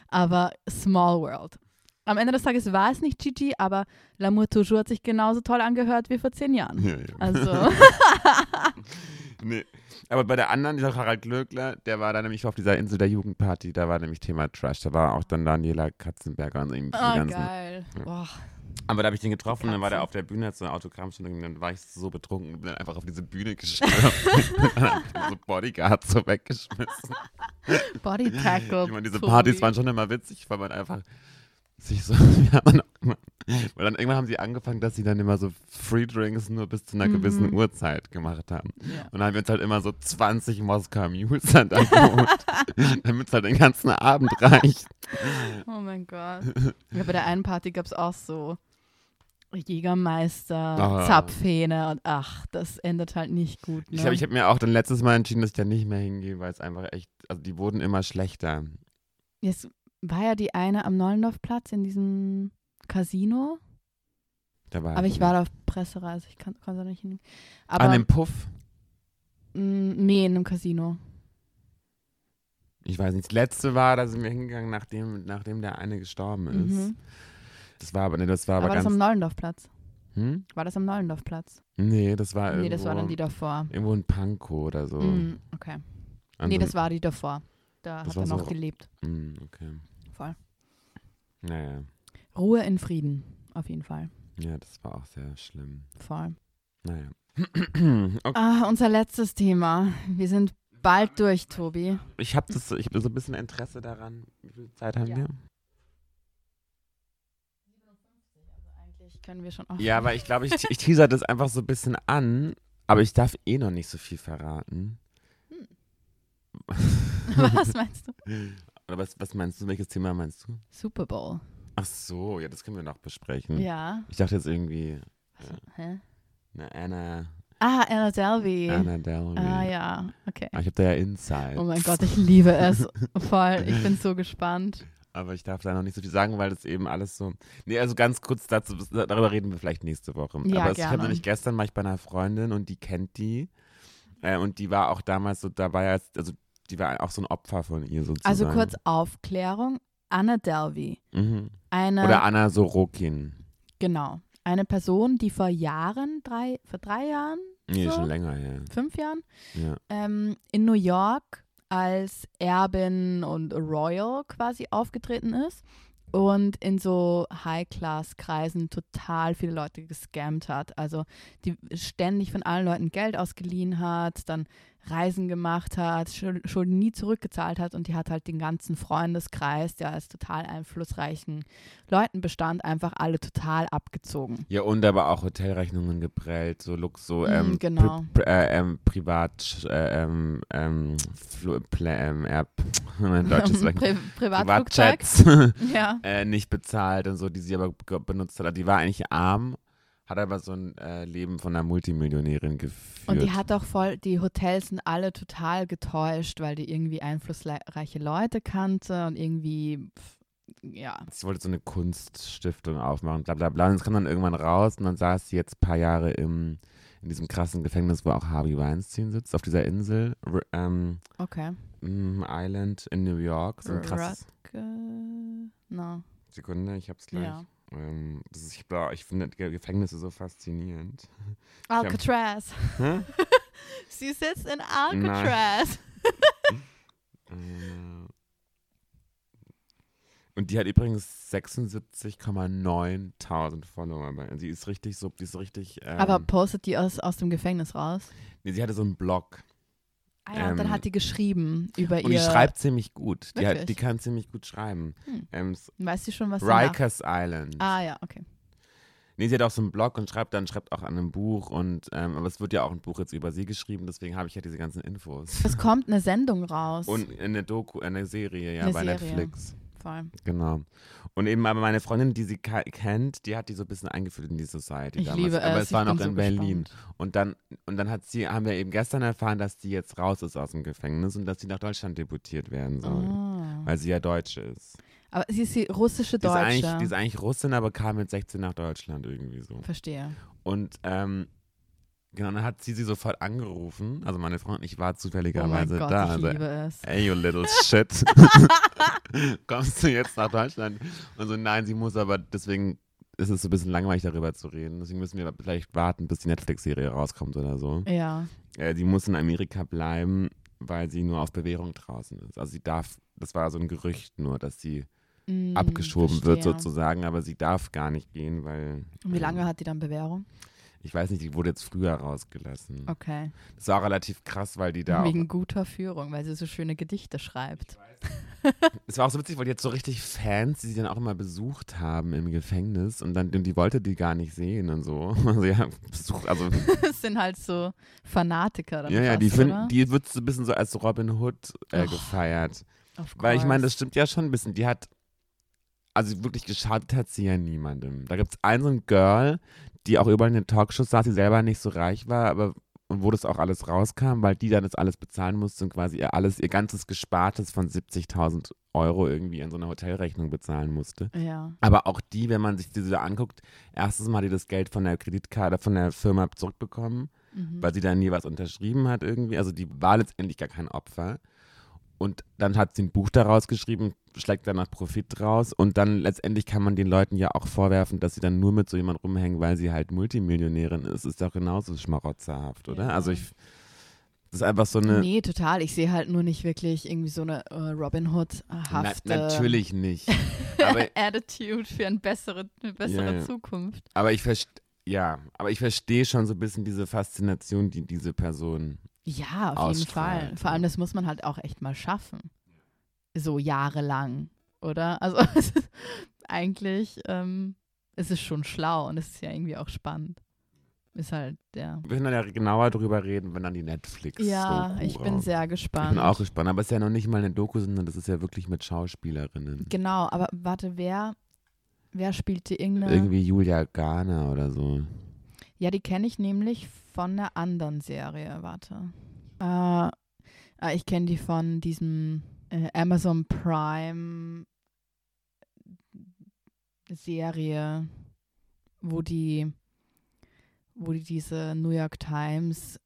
Speaker 1: Aber Small World. Am Ende des Tages war es nicht Gigi, aber L'amour toujours hat sich genauso toll angehört wie vor zehn Jahren.
Speaker 2: Ja, ja.
Speaker 1: Also, <laughs>
Speaker 2: nee. Aber bei der anderen, dieser Harald Glöckler, der war da nämlich auf dieser Insel der Jugendparty, da war nämlich Thema Trash. Da war auch dann Daniela Katzenberger und irgendwie die
Speaker 1: oh,
Speaker 2: ganzen.
Speaker 1: geil. Boah.
Speaker 2: Aber da habe ich den getroffen, dann war der auf der Bühne, hat so eine Autogrammstunde und dann war ich so betrunken und bin dann einfach auf diese Bühne gestürmt. <laughs> so Bodyguards so weggeschmissen.
Speaker 1: Body Tackle.
Speaker 2: Ich meine, diese
Speaker 1: Tobi.
Speaker 2: Partys waren schon immer witzig, weil man einfach sich so, <laughs> immer, weil dann irgendwann haben sie angefangen, dass sie dann immer so Free Drinks nur bis zu einer
Speaker 1: Mhm.
Speaker 2: gewissen Uhrzeit gemacht haben.
Speaker 1: Ja.
Speaker 2: Und dann haben wir uns halt immer so 20 Moskau Mules dann da geholt, <laughs> damit es halt den ganzen Abend reicht.
Speaker 1: Oh mein Gott. Ja, bei der einen Party gab es auch so Jägermeister,
Speaker 2: Ah.
Speaker 1: Zapfhähne und ach, das endet halt nicht gut. Ne?
Speaker 2: Ich habe ich hab mir auch dann letztes Mal entschieden, dass ich da nicht mehr hingehe, weil es einfach echt, also die wurden immer schlechter.
Speaker 1: Jetzt war ja die eine am Nollendorfplatz in diesem Casino,
Speaker 2: Da war
Speaker 1: aber ich war da auf Pressereise, ich kann, konnte da nicht hin. Aber
Speaker 2: An dem Puff.
Speaker 1: mh, nee, in einem Casino.
Speaker 2: Ich weiß nicht. Das letzte war, da sind wir hingegangen, nachdem, nachdem der eine gestorben ist.
Speaker 1: Mhm.
Speaker 2: Das war aber, nee, das war aber,
Speaker 1: Aber das am Neulendorfplatz.
Speaker 2: hm?
Speaker 1: War das am Neulendorfplatz?
Speaker 2: Nee, das war
Speaker 1: Nee,
Speaker 2: irgendwo,
Speaker 1: das war dann die davor.
Speaker 2: irgendwo in Pankow oder so.
Speaker 1: Mhm, okay.
Speaker 2: An
Speaker 1: Nee,
Speaker 2: so-
Speaker 1: das war die davor. Da hat
Speaker 2: war
Speaker 1: er noch
Speaker 2: so-
Speaker 1: gelebt.
Speaker 2: Mm, okay.
Speaker 1: Voll.
Speaker 2: Naja.
Speaker 1: Ruhe in Frieden, auf jeden Fall.
Speaker 2: Ja, das war auch sehr schlimm.
Speaker 1: Voll.
Speaker 2: Naja. <clears throat> okay.
Speaker 1: Ah, unser letztes Thema. Wir sind bald durch, Tobi.
Speaker 2: Ich habe das, ich habe so ein bisschen Interesse daran. Wie viel Zeit haben
Speaker 1: Ja.
Speaker 2: wir?
Speaker 1: Können wir schon auf.
Speaker 2: Ja, <laughs> aber ich glaube, ich, ich teaser das einfach so ein bisschen an, aber ich darf eh noch nicht so viel verraten. <laughs>
Speaker 1: Was meinst du? <laughs>
Speaker 2: Oder was, was meinst du? Welches Thema meinst du?
Speaker 1: Super Bowl.
Speaker 2: Ach so, ja, das können wir noch besprechen.
Speaker 1: Ja.
Speaker 2: Ich dachte jetzt irgendwie,
Speaker 1: Hä?
Speaker 2: eine Anna,
Speaker 1: Ah, Anna Delvey.
Speaker 2: Anna Delvey.
Speaker 1: Ah ja, okay.
Speaker 2: Ah, Ich habe da ja Insight.
Speaker 1: Oh mein Gott, ich liebe es. <laughs> Voll. Ich bin so gespannt.
Speaker 2: Aber ich darf da noch nicht so viel sagen, weil das eben alles so. Nee, also ganz kurz dazu, darüber reden wir vielleicht nächste Woche.
Speaker 1: Ja,
Speaker 2: Aber es, ich habe nämlich gestern war ich bei einer Freundin und die kennt die. Äh, und die war auch damals so dabei, als, also die war auch so ein Opfer von ihr sozusagen.
Speaker 1: Also kurz Aufklärung. Anna Delvey.
Speaker 2: Mhm.
Speaker 1: Eine,
Speaker 2: Oder Anna Sorokin.
Speaker 1: genau. Eine Person, die vor Jahren, drei, vor drei Jahren,
Speaker 2: Nee,
Speaker 1: So?
Speaker 2: schon länger her.
Speaker 1: fünf Jahren,
Speaker 2: Ja.
Speaker 1: ähm, in New York als Erbin und Royal quasi aufgetreten ist und in so High-Class-Kreisen total viele Leute gescammt hat. Also die ständig von allen Leuten Geld ausgeliehen hat, dann Reisen gemacht hat, Schul- Schulden nie zurückgezahlt hat und die hat halt den ganzen Freundeskreis, der aus total einflussreichen Leuten bestand, einfach alle total abgezogen.
Speaker 2: Ja, und aber auch Hotelrechnungen geprellt, so Lux, so
Speaker 1: Mm,
Speaker 2: ähm,
Speaker 1: genau.
Speaker 2: pri äh, ähm, Privat, äh, ähm, ähm, Flu Plä ja, <laughs> mein Deutsch ist <laughs> weg.
Speaker 1: Pri.
Speaker 2: Privatjets <laughs>
Speaker 1: Ja.
Speaker 2: äh, nicht bezahlt und so, die sie aber benutzt hat. Die war eigentlich arm, hat aber so ein äh, Leben von einer Multimillionärin geführt.
Speaker 1: Und die hat auch voll, die Hotels sind alle total getäuscht, weil die irgendwie einflussreiche Leute kannte und irgendwie, pf, ja.
Speaker 2: sie wollte so eine Kunststiftung aufmachen, bla bla bla. Und es kam dann irgendwann raus und dann saß sie jetzt ein paar Jahre im, in diesem krassen Gefängnis, wo auch Harvey Weinstein sitzt, auf dieser Insel, ähm,
Speaker 1: Okay.
Speaker 2: Island in New York. So ein krasses.
Speaker 1: Rutger- No.
Speaker 2: Sekunde, ich hab's gleich.
Speaker 1: Ja.
Speaker 2: Ähm, das ist, ich, ich finde Ge- Gefängnisse so faszinierend. <laughs>
Speaker 1: Alcatraz.
Speaker 2: Hä? <laughs>
Speaker 1: Sie sitzt in Alcatraz. <laughs>
Speaker 2: Äh, Und die hat übrigens 76,9.000 Follower. Sie ist richtig so, die ist richtig. Ähm,
Speaker 1: Aber postet die aus, aus dem Gefängnis raus?
Speaker 2: nee, sie hatte so einen Blog.
Speaker 1: Ah ja, und dann
Speaker 2: Ähm,
Speaker 1: hat die geschrieben über
Speaker 2: Und die
Speaker 1: ihr.
Speaker 2: schreibt ziemlich gut. Die, hat, die kann ziemlich gut schreiben.
Speaker 1: Hm.
Speaker 2: Ähm,
Speaker 1: Weißt du schon, was sie macht?
Speaker 2: Rikers Island.
Speaker 1: Ah ja, okay.
Speaker 2: Nee, sie hat auch so einen Blog und schreibt dann, schreibt auch an einem Buch und ähm, aber es wird ja auch ein Buch jetzt über sie geschrieben, deswegen habe ich ja diese ganzen Infos.
Speaker 1: Es kommt eine <laughs> Sendung raus.
Speaker 2: Und eine Doku, eine Serie, ja,
Speaker 1: Eine
Speaker 2: bei
Speaker 1: Serie.
Speaker 2: Netflix.
Speaker 1: Voll.
Speaker 2: Genau. Und eben aber meine Freundin, die sie kennt, die hat die so ein bisschen eingeführt in die Society
Speaker 1: Ich
Speaker 2: damals.
Speaker 1: liebe
Speaker 2: aber
Speaker 1: es,
Speaker 2: es war noch in
Speaker 1: so
Speaker 2: Berlin.
Speaker 1: gespannt.
Speaker 2: Und dann, und dann hat sie, haben wir eben gestern erfahren, dass die jetzt raus ist aus dem Gefängnis und dass sie nach Deutschland deportiert werden soll.
Speaker 1: Ah.
Speaker 2: Weil sie ja Deutsche ist.
Speaker 1: Aber sie ist die russische
Speaker 2: Die ist,
Speaker 1: Deutsche.
Speaker 2: eigentlich, die ist eigentlich Russin, aber kam mit 16 nach Deutschland irgendwie so.
Speaker 1: Verstehe.
Speaker 2: Und ähm, genau, dann hat sie sie sofort angerufen. Also meine Freundin, ich war
Speaker 1: Oh mein
Speaker 2: zufälligerweise
Speaker 1: Gott,
Speaker 2: da.
Speaker 1: ich
Speaker 2: Also,
Speaker 1: liebe es.
Speaker 2: Ey, you little <laughs> shit. <laughs> Kommst du jetzt nach Deutschland? Und so, nein, sie muss aber, deswegen ist es so ein bisschen langweilig, darüber zu reden. Deswegen müssen wir vielleicht warten, bis die Netflix-Serie rauskommt oder so.
Speaker 1: Ja.
Speaker 2: Äh, sie muss in Amerika bleiben, weil sie nur auf Bewährung draußen ist. Also sie darf, das war so ein Gerücht nur, dass sie
Speaker 1: Mm,
Speaker 2: abgeschoben wird
Speaker 1: verstehe.
Speaker 2: sozusagen, aber sie darf gar nicht gehen, weil.
Speaker 1: Und Wie
Speaker 2: ähm,
Speaker 1: lange hat die dann Bewährung?
Speaker 2: Ich weiß nicht, die wurde jetzt früher rausgelassen.
Speaker 1: Okay.
Speaker 2: Das war auch relativ krass, weil die da
Speaker 1: Wegen guter Führung, weil sie so schöne Gedichte schreibt.
Speaker 2: Es war auch so witzig, weil die jetzt so richtig Fans, die sie dann auch immer besucht haben im Gefängnis und dann und die wollte die gar nicht sehen und so. <laughs> Also ja, Besuch, also <laughs>
Speaker 1: Das sind halt so Fanatiker dann
Speaker 2: ja, ja, die find, die wird so ein bisschen so als Robin Hood äh,
Speaker 1: Oh,
Speaker 2: gefeiert. Weil ich meine, das stimmt ja schon ein bisschen. Die hat, also wirklich geschadet hat sie ja niemandem. Da gibt es ein so ein Girl, die auch überall in den Talkshows saß, die selber nicht so reich war, aber und wo das auch alles rauskam, weil die dann das alles bezahlen musste und quasi ihr alles, ihr ganzes Gespartes von 70.000 Euro irgendwie in so eine Hotelrechnung bezahlen musste.
Speaker 1: Ja.
Speaker 2: Aber auch die, wenn man sich diese da anguckt, erstens mal hat die das Geld von der Kreditkarte, von der Firma zurückbekommen,
Speaker 1: Mhm.
Speaker 2: weil sie da nie was unterschrieben hat irgendwie. Also die war letztendlich gar kein Opfer. Und dann hat sie ein Buch daraus geschrieben, schlägt danach Profit draus und dann letztendlich kann man den Leuten ja auch vorwerfen, dass sie dann nur mit so jemand rumhängen, weil sie halt Multimillionärin ist. Ist doch genauso schmarotzerhaft, oder?
Speaker 1: Ja.
Speaker 2: Also ich, das ist einfach so eine.
Speaker 1: Nee, total. Ich sehe halt nur nicht wirklich irgendwie so eine äh, Robin
Speaker 2: Na,
Speaker 1: Hood-hafte
Speaker 2: natürlich nicht. <laughs> Aber,
Speaker 1: Attitude für eine bessere, eine bessere
Speaker 2: Ja, ja.
Speaker 1: Zukunft.
Speaker 2: aber ich verstehe. Ja, aber ich verstehe schon so ein bisschen diese Faszination, die diese Person.
Speaker 1: Ja, auf jeden
Speaker 2: Ausstrahlt,
Speaker 1: Fall. Vor allem, das muss man halt auch echt mal schaffen. So jahrelang, oder? <laughs> Also es ist eigentlich ähm, es ist schon schlau und es ist ja irgendwie auch spannend. Ist halt, ja.
Speaker 2: Wir können dann ja genauer drüber reden, wenn dann die Netflix.
Speaker 1: Ja,
Speaker 2: Doku
Speaker 1: ich bin sehr
Speaker 2: Ich
Speaker 1: gespannt.
Speaker 2: bin auch gespannt, aber es ist ja noch nicht mal eine Doku, sondern das ist ja wirklich mit Schauspielerinnen.
Speaker 1: Genau, aber warte, wer, wer spielte irgendeine.
Speaker 2: Irgendwie Julia Garner oder so.
Speaker 1: Ja, die kenne ich nämlich von einer anderen Serie. Warte. Äh, ah, ich kenne die von diesem äh, Amazon Prime Serie, wo die, wo die diese New York Times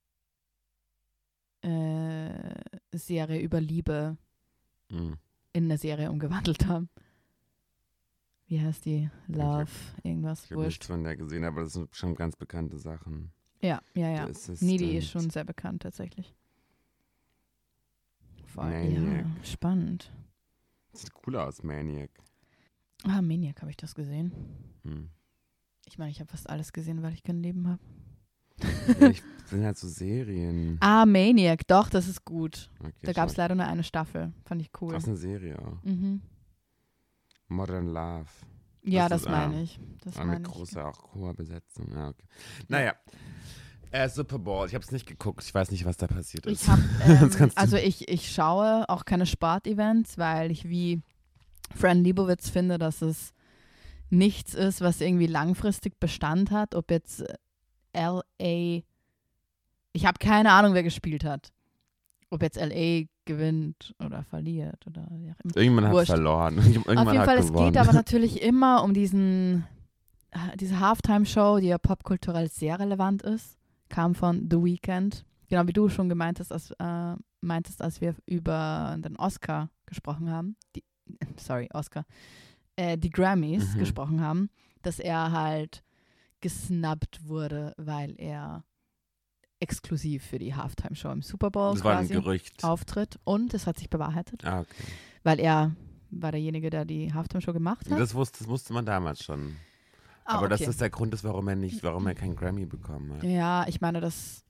Speaker 1: äh, Serie über Liebe
Speaker 2: Mhm.
Speaker 1: in eine Serie umgewandelt haben. Wie heißt die? Love, irgendwas,
Speaker 2: Ich habe nichts
Speaker 1: wurscht.
Speaker 2: von der gesehen, aber das sind schon ganz bekannte Sachen.
Speaker 1: Ja, ja, ja.
Speaker 2: Assistant,
Speaker 1: Nee, die ist schon sehr bekannt tatsächlich. Voll, ja,
Speaker 2: Maniac.
Speaker 1: spannend.
Speaker 2: Sieht cool aus, Maniac.
Speaker 1: Ah, Maniac habe ich das gesehen.
Speaker 2: Hm.
Speaker 1: Ich meine, ich habe fast alles gesehen, weil ich kein Leben habe.
Speaker 2: Ja, ich <laughs> sind halt so Serien.
Speaker 1: Ah, Maniac, doch, das ist gut.
Speaker 2: Okay,
Speaker 1: Da gab es leider nur eine Staffel. Fand ich cool.
Speaker 2: Das ist eine Serie auch.
Speaker 1: Mhm.
Speaker 2: Modern Love.
Speaker 1: Ja,
Speaker 2: Das
Speaker 1: das,
Speaker 2: ist,
Speaker 1: meine ich. Das
Speaker 2: War eine
Speaker 1: meine ich.
Speaker 2: große, auch hohe Besetzung. Ja, okay. Naja. Äh, Super Bowl. Ich habe es nicht geguckt. Ich weiß nicht, was da passiert ist.
Speaker 1: Ich <laughs>
Speaker 2: Das
Speaker 1: ähm, also ich, ich schaue auch keine Sportevents, weil ich wie Fran Libowitz finde, dass es nichts ist, was irgendwie langfristig Bestand hat. Ob jetzt äh, LA, ich habe keine Ahnung, wer gespielt hat. Ob jetzt LA gewinnt oder verliert oder wie auch immer.
Speaker 2: Irgendjemand hat verloren. Irgendjemand
Speaker 1: Auf jeden Fall, es
Speaker 2: gewonnen.
Speaker 1: geht aber <laughs> natürlich immer um diesen, äh, diese Halftime-Show, die ja popkulturell sehr relevant ist, kam von The Weeknd. Genau wie du schon gemeint hast, als, äh, meintest, als wir über den Oscar gesprochen haben. Die, <laughs> sorry, Oscar. Äh, die Grammys
Speaker 2: Mhm.
Speaker 1: gesprochen haben, dass er halt gesnubbt wurde, weil er exklusiv für die Halftime-Show im Super Bowl
Speaker 2: das war ein Gerücht.
Speaker 1: auftritt. Und es hat sich bewahrheitet,
Speaker 2: Ah, okay.
Speaker 1: weil er war derjenige, der die Halftime-Show gemacht hat.
Speaker 2: Das wusste, das wusste man damals schon.
Speaker 1: Ah,
Speaker 2: aber
Speaker 1: okay.
Speaker 2: das ist der Grund, ist, warum er nicht, warum er keinen Grammy bekommen hat.
Speaker 1: Ja, ich meine, das.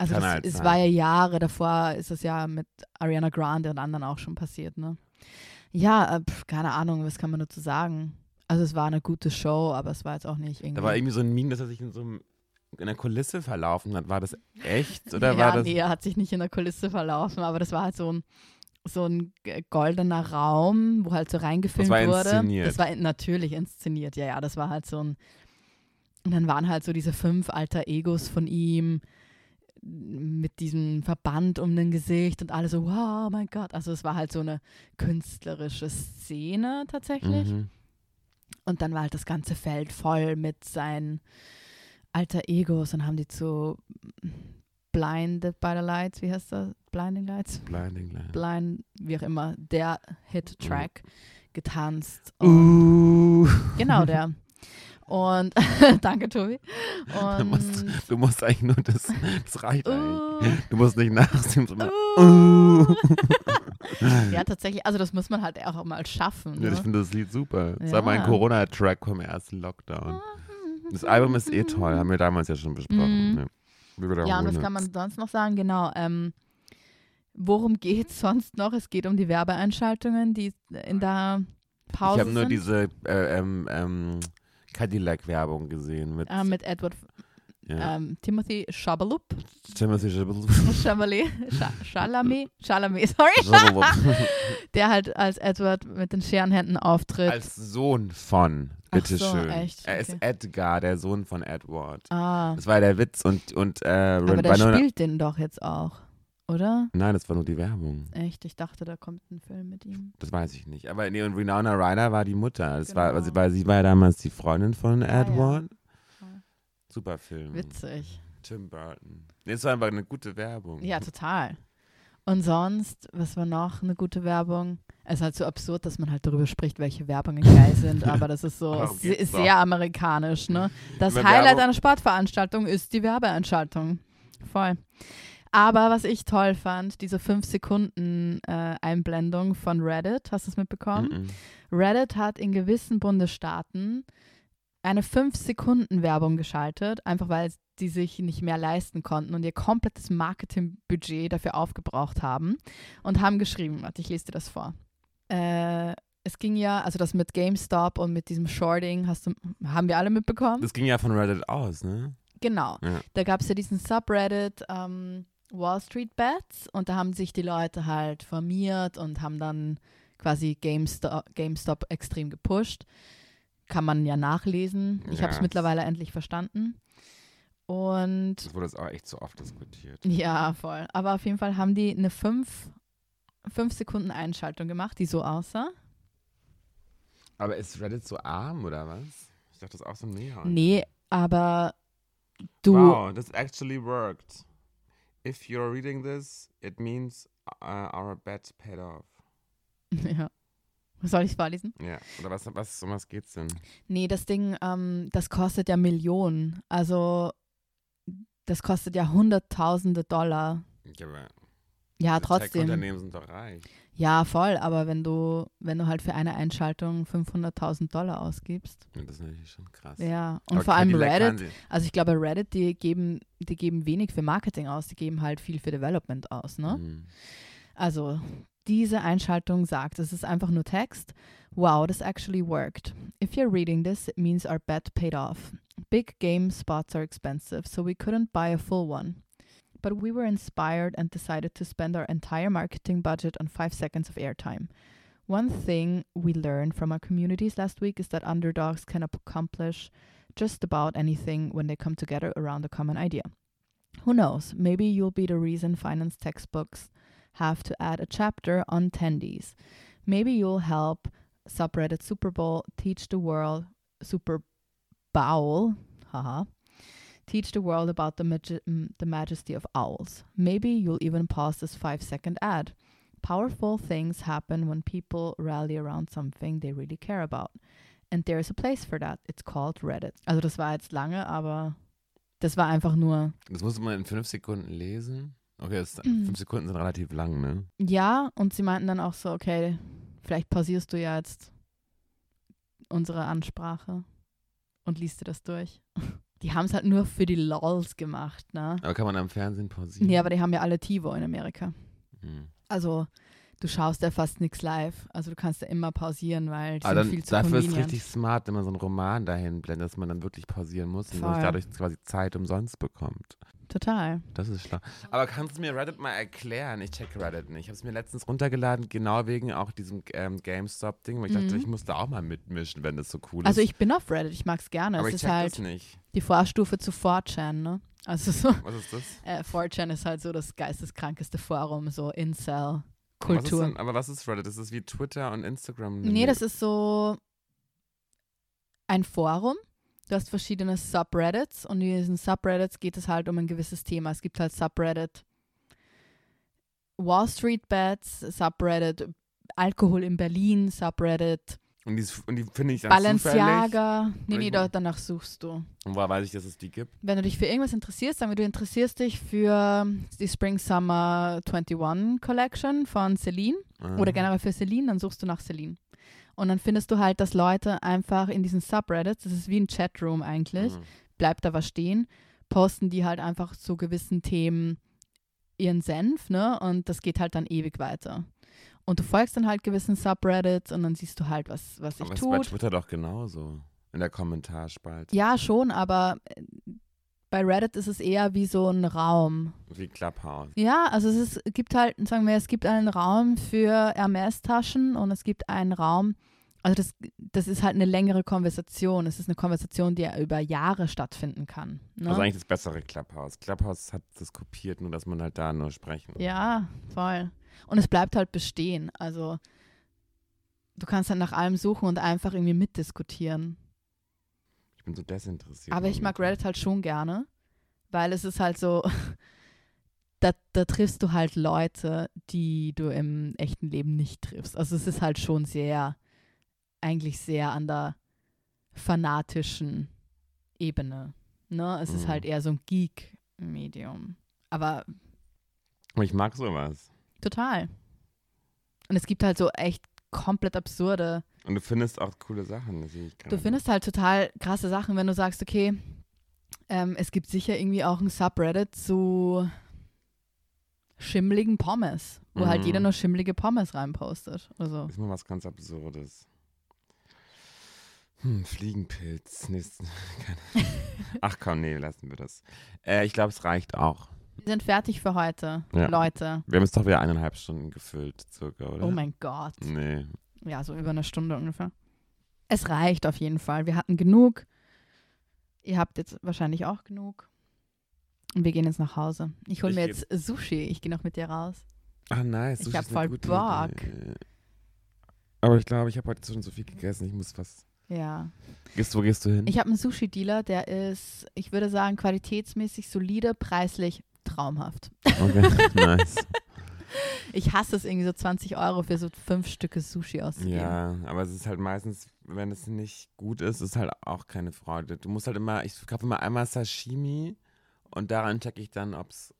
Speaker 1: Also
Speaker 2: Kann
Speaker 1: das,
Speaker 2: halt
Speaker 1: es
Speaker 2: sein.
Speaker 1: war ja Jahre davor, ist es ja mit Ariana Grande und anderen auch schon passiert, ne? Ja, äh, pf, keine Ahnung, was kann man dazu sagen? Also es war eine gute Show, aber es war jetzt auch nicht irgendwie.
Speaker 2: Da war irgendwie so ein Meme, dass er sich in so einem, in der Kulisse verlaufen hat. War das echt oder
Speaker 1: ja,
Speaker 2: war das?
Speaker 1: nee, er hat sich nicht in der Kulisse verlaufen, aber das war halt so ein so ein goldener Raum, wo halt so reingefilmt
Speaker 2: Das war
Speaker 1: wurde.
Speaker 2: inszeniert.
Speaker 1: Das war in- natürlich inszeniert, ja, ja, das war halt so ein und dann waren halt so diese fünf alter Egos von ihm mit diesem Verband um den Gesicht und alle so, wow, mein Gott. Also es war halt so eine künstlerische Szene tatsächlich.
Speaker 2: Mhm.
Speaker 1: Und dann war halt das ganze Feld voll mit seinen alter Egos und haben die zu Blinded by the Lights, wie heißt das? Blinding Lights?
Speaker 2: Blinding Light.
Speaker 1: Blind, wie auch immer, der Hit-Track getanzt. Und
Speaker 2: Uh.
Speaker 1: Genau der. <laughs> Und <laughs> danke, Tobi.
Speaker 2: Du musst,
Speaker 1: Und
Speaker 2: du musst eigentlich nur das, das reicht
Speaker 1: Uh.
Speaker 2: eigentlich. Du musst nicht nachsehen. sondern-
Speaker 1: Uh. ja, tatsächlich, also das muss man halt auch mal schaffen.
Speaker 2: Ja, ich
Speaker 1: Ne?
Speaker 2: finde das Lied super. Das war mein Corona-Track vom ersten Lockdown. Das Album ist eh toll, haben wir damals ja schon besprochen.
Speaker 1: Mhm.
Speaker 2: Ja.
Speaker 1: Ja, und was kann man sonst noch sagen? Genau. Ähm, worum geht es <laughs> sonst noch? Es geht um die Werbeeinschaltungen, die in der Pause
Speaker 2: Ich habe nur
Speaker 1: sind.
Speaker 2: diese äh, ähm, ähm, Cadillac-Werbung gesehen mit
Speaker 1: äh, mit Edward
Speaker 2: ja.
Speaker 1: ähm, Timothy Chalamet.
Speaker 2: Timothy Chalamet. <laughs>
Speaker 1: Chalamet. Cha- Chalamet. Chalamet, sorry. <laughs> Der halt als Edward mit den Scherenhänden auftritt.
Speaker 2: Als Sohn von, bitteschön.
Speaker 1: so, echt?
Speaker 2: Er ist
Speaker 1: Okay.
Speaker 2: Edgar, der Sohn von Edward.
Speaker 1: ah,
Speaker 2: Das war der Witz und, und äh,
Speaker 1: aber der spielt den doch jetzt auch, oder?
Speaker 2: Nein, das war nur die Werbung.
Speaker 1: Echt? Ich dachte, da kommt ein Film mit ihm.
Speaker 2: Das weiß ich nicht. Aber nee, und Winona Ryder war die Mutter. Das war,
Speaker 1: Genau.
Speaker 2: also, weil sie war ja damals die Freundin von
Speaker 1: ja.
Speaker 2: Edward.
Speaker 1: Ah.
Speaker 2: Super Film.
Speaker 1: Witzig.
Speaker 2: Tim Burton. Nee, es war einfach eine gute Werbung.
Speaker 1: Ja, <laughs> total. Und sonst, was war noch eine gute Werbung? Es ist halt so absurd, dass man halt darüber spricht, welche Werbungen geil sind, aber das ist so <laughs>
Speaker 2: Darum
Speaker 1: se
Speaker 2: geht's doch.
Speaker 1: sehr amerikanisch, ne? <laughs> Das
Speaker 2: Über
Speaker 1: Highlight
Speaker 2: Werbung-
Speaker 1: einer Sportveranstaltung ist die Werbeeinschaltung. Voll. Aber was ich toll fand, diese 5 Sekunden äh, Einblendung von Reddit, hast du es mitbekommen?
Speaker 2: Mhm.
Speaker 1: Reddit hat in gewissen Bundesstaaten eine 5-Sekunden-Werbung geschaltet, einfach weil die sich nicht mehr leisten konnten und ihr komplettes Marketingbudget dafür aufgebraucht haben und haben geschrieben, warte, ich lese dir das vor. Äh, es ging ja, also das mit GameStop und mit diesem Shorting, hast du, haben wir alle mitbekommen?
Speaker 2: Das ging ja von Reddit aus, ne?
Speaker 1: Genau.
Speaker 2: Ja.
Speaker 1: Da gab es ja diesen Subreddit ähm, Wall Street Bets und da haben sich die Leute halt formiert und haben dann quasi GameStop, GameStop extrem gepusht. Kann man ja nachlesen. Ich habe es
Speaker 2: Ja.
Speaker 1: mittlerweile endlich verstanden. Und
Speaker 2: Das wurde jetzt auch echt so oft diskutiert.
Speaker 1: ja, voll. Aber auf jeden Fall haben die eine 5 Sekunden Einschaltung gemacht, die so aussah.
Speaker 2: Aber ist Reddit so arm oder was? Ich dachte, das ist auch so Mega.
Speaker 1: Nee, aber du.
Speaker 2: Wow, this actually worked. If you're reading this, it means uh, our bet paid off. <laughs>
Speaker 1: Ja. Soll ich es vorlesen?
Speaker 2: Ja, oder was, was, um was geht's denn?
Speaker 1: Nee, das Ding, ähm, das kostet ja Millionen. Also das kostet ja Hunderttausende Dollar.
Speaker 2: Ja, aber
Speaker 1: Ja, trotzdem.
Speaker 2: Tech-Unternehmen sind doch reich.
Speaker 1: Ja, voll. Aber wenn du, wenn du halt für eine Einschaltung 500.000 Dollar ausgibst.
Speaker 2: Ja, das ist natürlich schon krass.
Speaker 1: Ja. Und
Speaker 2: Aber
Speaker 1: vor allem Reddit. Also ich glaube, Reddit, die geben, die geben wenig für Marketing aus. Die geben halt viel für Development aus, ne?
Speaker 2: Mhm.
Speaker 1: Also, diese Einschaltung sagt, es ist einfach nur Text. Wow, this actually worked. If you're reading this, it means our bet paid off. Big game spots are expensive, so we couldn't buy a full one. But we were inspired and decided to spend our entire marketing budget on five seconds of airtime. One thing we learned from our communities last week is that underdogs can accomplish just about anything when they come together around a common idea. Who knows? Maybe you'll be the reason finance textbooks have to add a chapter on tendies. Maybe you'll help subreddit Super Bowl teach the world Super Bowl, haha, teach the world about the magi- mm, the majesty of owls. Maybe you'll even pause this 5 second ad. Powerful things happen when people rally around something they really care about. And there's a place for that. It's called Reddit. Also das war jetzt lange, aber das war einfach nur
Speaker 2: Das muss man in fünf Sekunden lesen. Okay, das,
Speaker 1: Mhm.
Speaker 2: fünf Sekunden sind relativ lang, ne?
Speaker 1: Ja, und sie meinten dann auch so, okay, vielleicht pausierst du ja jetzt unsere Ansprache und liest dir das durch. <laughs> Die haben es halt nur für die LOLs gemacht, ne?
Speaker 2: Aber kann man am Fernsehen pausieren?
Speaker 1: Ja, aber die haben ja alle TiVo in Amerika.
Speaker 2: Mhm.
Speaker 1: Also du schaust ja fast nichts live. Also du kannst ja immer pausieren, weil die
Speaker 2: Aber
Speaker 1: sind viel zu
Speaker 2: dafür ist es richtig smart, wenn man so einen Roman dahin blendet, dass man dann wirklich pausieren muss und
Speaker 1: Voll.
Speaker 2: sich dadurch quasi Zeit umsonst bekommt.
Speaker 1: Total.
Speaker 2: Das ist schlau. Aber kannst du mir Reddit mal erklären? Ich checke Reddit nicht. Ich habe es mir letztens runtergeladen, genau wegen auch diesem ähm, GameStop-Ding, weil ich dachte,
Speaker 1: Mhm.
Speaker 2: ich muss da auch mal mitmischen, wenn das so cool
Speaker 1: Also
Speaker 2: ist.
Speaker 1: ich bin auf Reddit, ich mag es gerne.
Speaker 2: Aber
Speaker 1: es
Speaker 2: ich
Speaker 1: ist halt
Speaker 2: nicht.
Speaker 1: die Vorstufe zu 4chan, ne? Also so,
Speaker 2: Was ist das? <laughs>
Speaker 1: äh, 4chan ist halt so das geisteskrankeste Forum, so
Speaker 2: Was ist
Speaker 1: Incel-Kultur.
Speaker 2: denn, aber was ist Reddit? Das ist wie Twitter und Instagram.
Speaker 1: Nee, das ist so ein Forum. Du hast verschiedene Subreddits und in diesen Subreddits geht es halt um ein gewisses Thema. Es gibt halt Subreddit Wall Street Bets, Subreddit Alkohol in Berlin, Subreddit
Speaker 2: Und die, und die finde ich dann zufällig.
Speaker 1: Balenciaga. Nee,
Speaker 2: Oder
Speaker 1: nee,
Speaker 2: ich-
Speaker 1: da, danach suchst du.
Speaker 2: Und woher weiß ich, dass es die gibt?
Speaker 1: Wenn du dich für irgendwas interessierst, sagen wir, du interessierst dich für die Spring Summer 21 Collection von Celine oder
Speaker 2: Ah.
Speaker 1: generell für Celine, dann suchst du nach Celine. Und dann findest du halt, dass Leute einfach in diesen Subreddits, das ist wie ein Chatroom eigentlich,
Speaker 2: Mhm.
Speaker 1: bleibt da was stehen, posten die halt einfach zu gewissen Themen ihren Senf, ne? Und das geht halt dann ewig weiter. Und du folgst dann halt gewissen Subreddits und dann siehst du halt, was, was sich
Speaker 2: Aber es ist bei. Twitter doch genauso. In der Kommentarspalte.
Speaker 1: Ja, schon, aber äh, bei Reddit ist es eher wie so ein Raum.
Speaker 2: Wie Clubhouse.
Speaker 1: Ja, also es ist, gibt halt, sagen wir, es gibt einen Raum für Hermes-Taschen und es gibt einen Raum, also das, das ist halt eine längere Konversation. Es ist eine Konversation, die ja über Jahre stattfinden kann. Ne?
Speaker 2: Also eigentlich das bessere Clubhouse. Clubhouse hat das kopiert, nur dass man halt da nur sprechen.
Speaker 1: ja, voll. Und es bleibt halt bestehen. Also du kannst halt nach allem suchen und einfach irgendwie mitdiskutieren.
Speaker 2: Bin so desinteressiert.
Speaker 1: Aber ich mag. Reddit halt schon gerne, weil es ist halt so, <laughs> da, da triffst du halt Leute, die du im echten Leben nicht triffst. Also es ist halt schon sehr, eigentlich sehr an der fanatischen Ebene. Ne? Es ist
Speaker 2: Mhm.
Speaker 1: halt eher so ein Geek-Medium. Aber
Speaker 2: ich mag sowas.
Speaker 1: total. Und es gibt halt so echt komplett absurde.
Speaker 2: Und du findest auch coole Sachen. das sehe ich
Speaker 1: Du findest halt total krasse Sachen, wenn du sagst, okay, ähm, es gibt sicher irgendwie auch ein Subreddit zu schimmligen Pommes, wo halt
Speaker 2: Mhm.
Speaker 1: jeder nur schimmlige Pommes reinpostet. Also,
Speaker 2: Ist mal was ganz Absurdes. Hm, Fliegenpilz. <laughs> <laughs> Ach komm, nee, lassen wir das. Äh, ich glaube, es reicht auch.
Speaker 1: Wir sind fertig für heute,
Speaker 2: Ja.
Speaker 1: Leute.
Speaker 2: Wir haben jetzt doch wieder eineinhalb Stunden gefüllt, circa, oder?
Speaker 1: Oh mein Gott.
Speaker 2: Nee.
Speaker 1: Ja, so über eine Stunde ungefähr. Es reicht auf jeden Fall. Wir hatten genug. Ihr habt jetzt wahrscheinlich auch genug. Und wir gehen jetzt nach Hause. Ich hole
Speaker 2: Ich
Speaker 1: mir jetzt Sushi. Ich gehe noch mit dir raus.
Speaker 2: Ach, nice.
Speaker 1: Ich
Speaker 2: Sushi
Speaker 1: hab
Speaker 2: ist eine
Speaker 1: voll Bock.
Speaker 2: Idee. Aber ich glaube, ich habe heute schon so viel gegessen. Ich muss was.
Speaker 1: Ja.
Speaker 2: Gehst, wo gehst du hin?
Speaker 1: Ich habe einen Sushi-Dealer, der ist, ich würde sagen, qualitätsmäßig solide, preislich traumhaft.
Speaker 2: Okay, <laughs> nice.
Speaker 1: Ich hasse es irgendwie so 20 Euro für so fünf Stücke Sushi auszugeben.
Speaker 2: Ja, aber es ist halt meistens, wenn es nicht gut ist, ist halt auch keine Freude. Du musst halt immer, ich kaufe immer einmal Sashimi und daran checke ich dann, ob es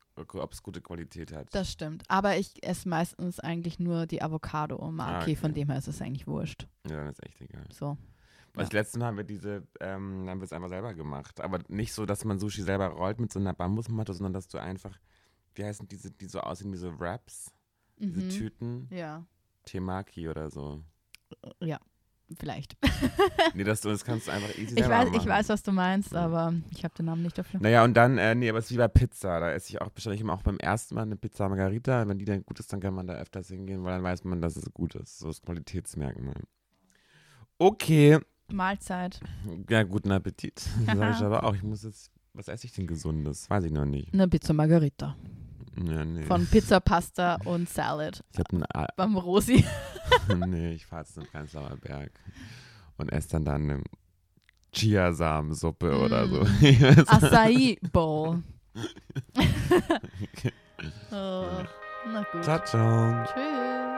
Speaker 2: gute Qualität hat.
Speaker 1: Das stimmt. Aber ich esse meistens eigentlich nur die Avocado-Maki,
Speaker 2: Ah, okay.
Speaker 1: von dem her ist es eigentlich wurscht.
Speaker 2: ja, dann ist echt egal.
Speaker 1: So.
Speaker 2: Weil das letzte Mal haben wir diese, ähm, haben wir es einfach selber gemacht. Aber nicht so, dass man Sushi selber rollt mit so einer Bambusmatte, sondern dass du einfach, wie heißen diese, die so aussehen wie so Wraps, diese
Speaker 1: Mhm.
Speaker 2: Tüten,
Speaker 1: Ja.
Speaker 2: Temaki oder so.
Speaker 1: Ja, vielleicht. <laughs>
Speaker 2: nee, dass du, das kannst du einfach easy
Speaker 1: Ich
Speaker 2: selber
Speaker 1: weiß,
Speaker 2: machen.
Speaker 1: ich weiß, was du meinst, aber ich habe den Namen nicht dafür.
Speaker 2: Naja, und dann, äh, nee, aber es ist wie bei Pizza. Da esse ich auch wahrscheinlich immer auch beim ersten Mal eine Pizza Margarita. Wenn die dann gut ist, dann kann man da öfters hingehen, weil dann weiß man, dass es gut ist. So das Qualitätsmerkmal. Okay,
Speaker 1: Mahlzeit.
Speaker 2: ja, guten Appetit. <laughs> Sag ich <laughs> aber auch. Ich muss jetzt, was esse ich denn Gesundes? Weiß ich noch nicht.
Speaker 1: Eine Pizza Margarita.
Speaker 2: Ja, nee.
Speaker 1: Von Pizza, Pasta und Salad.
Speaker 2: ich habe einen,
Speaker 1: Beim Rosi. <laughs>
Speaker 2: nee, ich fahre jetzt zum Prenzlauer Berg und esse dann dann eine Chiasamensuppe oder so.
Speaker 1: Mm. Acai Bowl. oh, na gut.
Speaker 2: Ciao, ciao.
Speaker 1: Tschüss.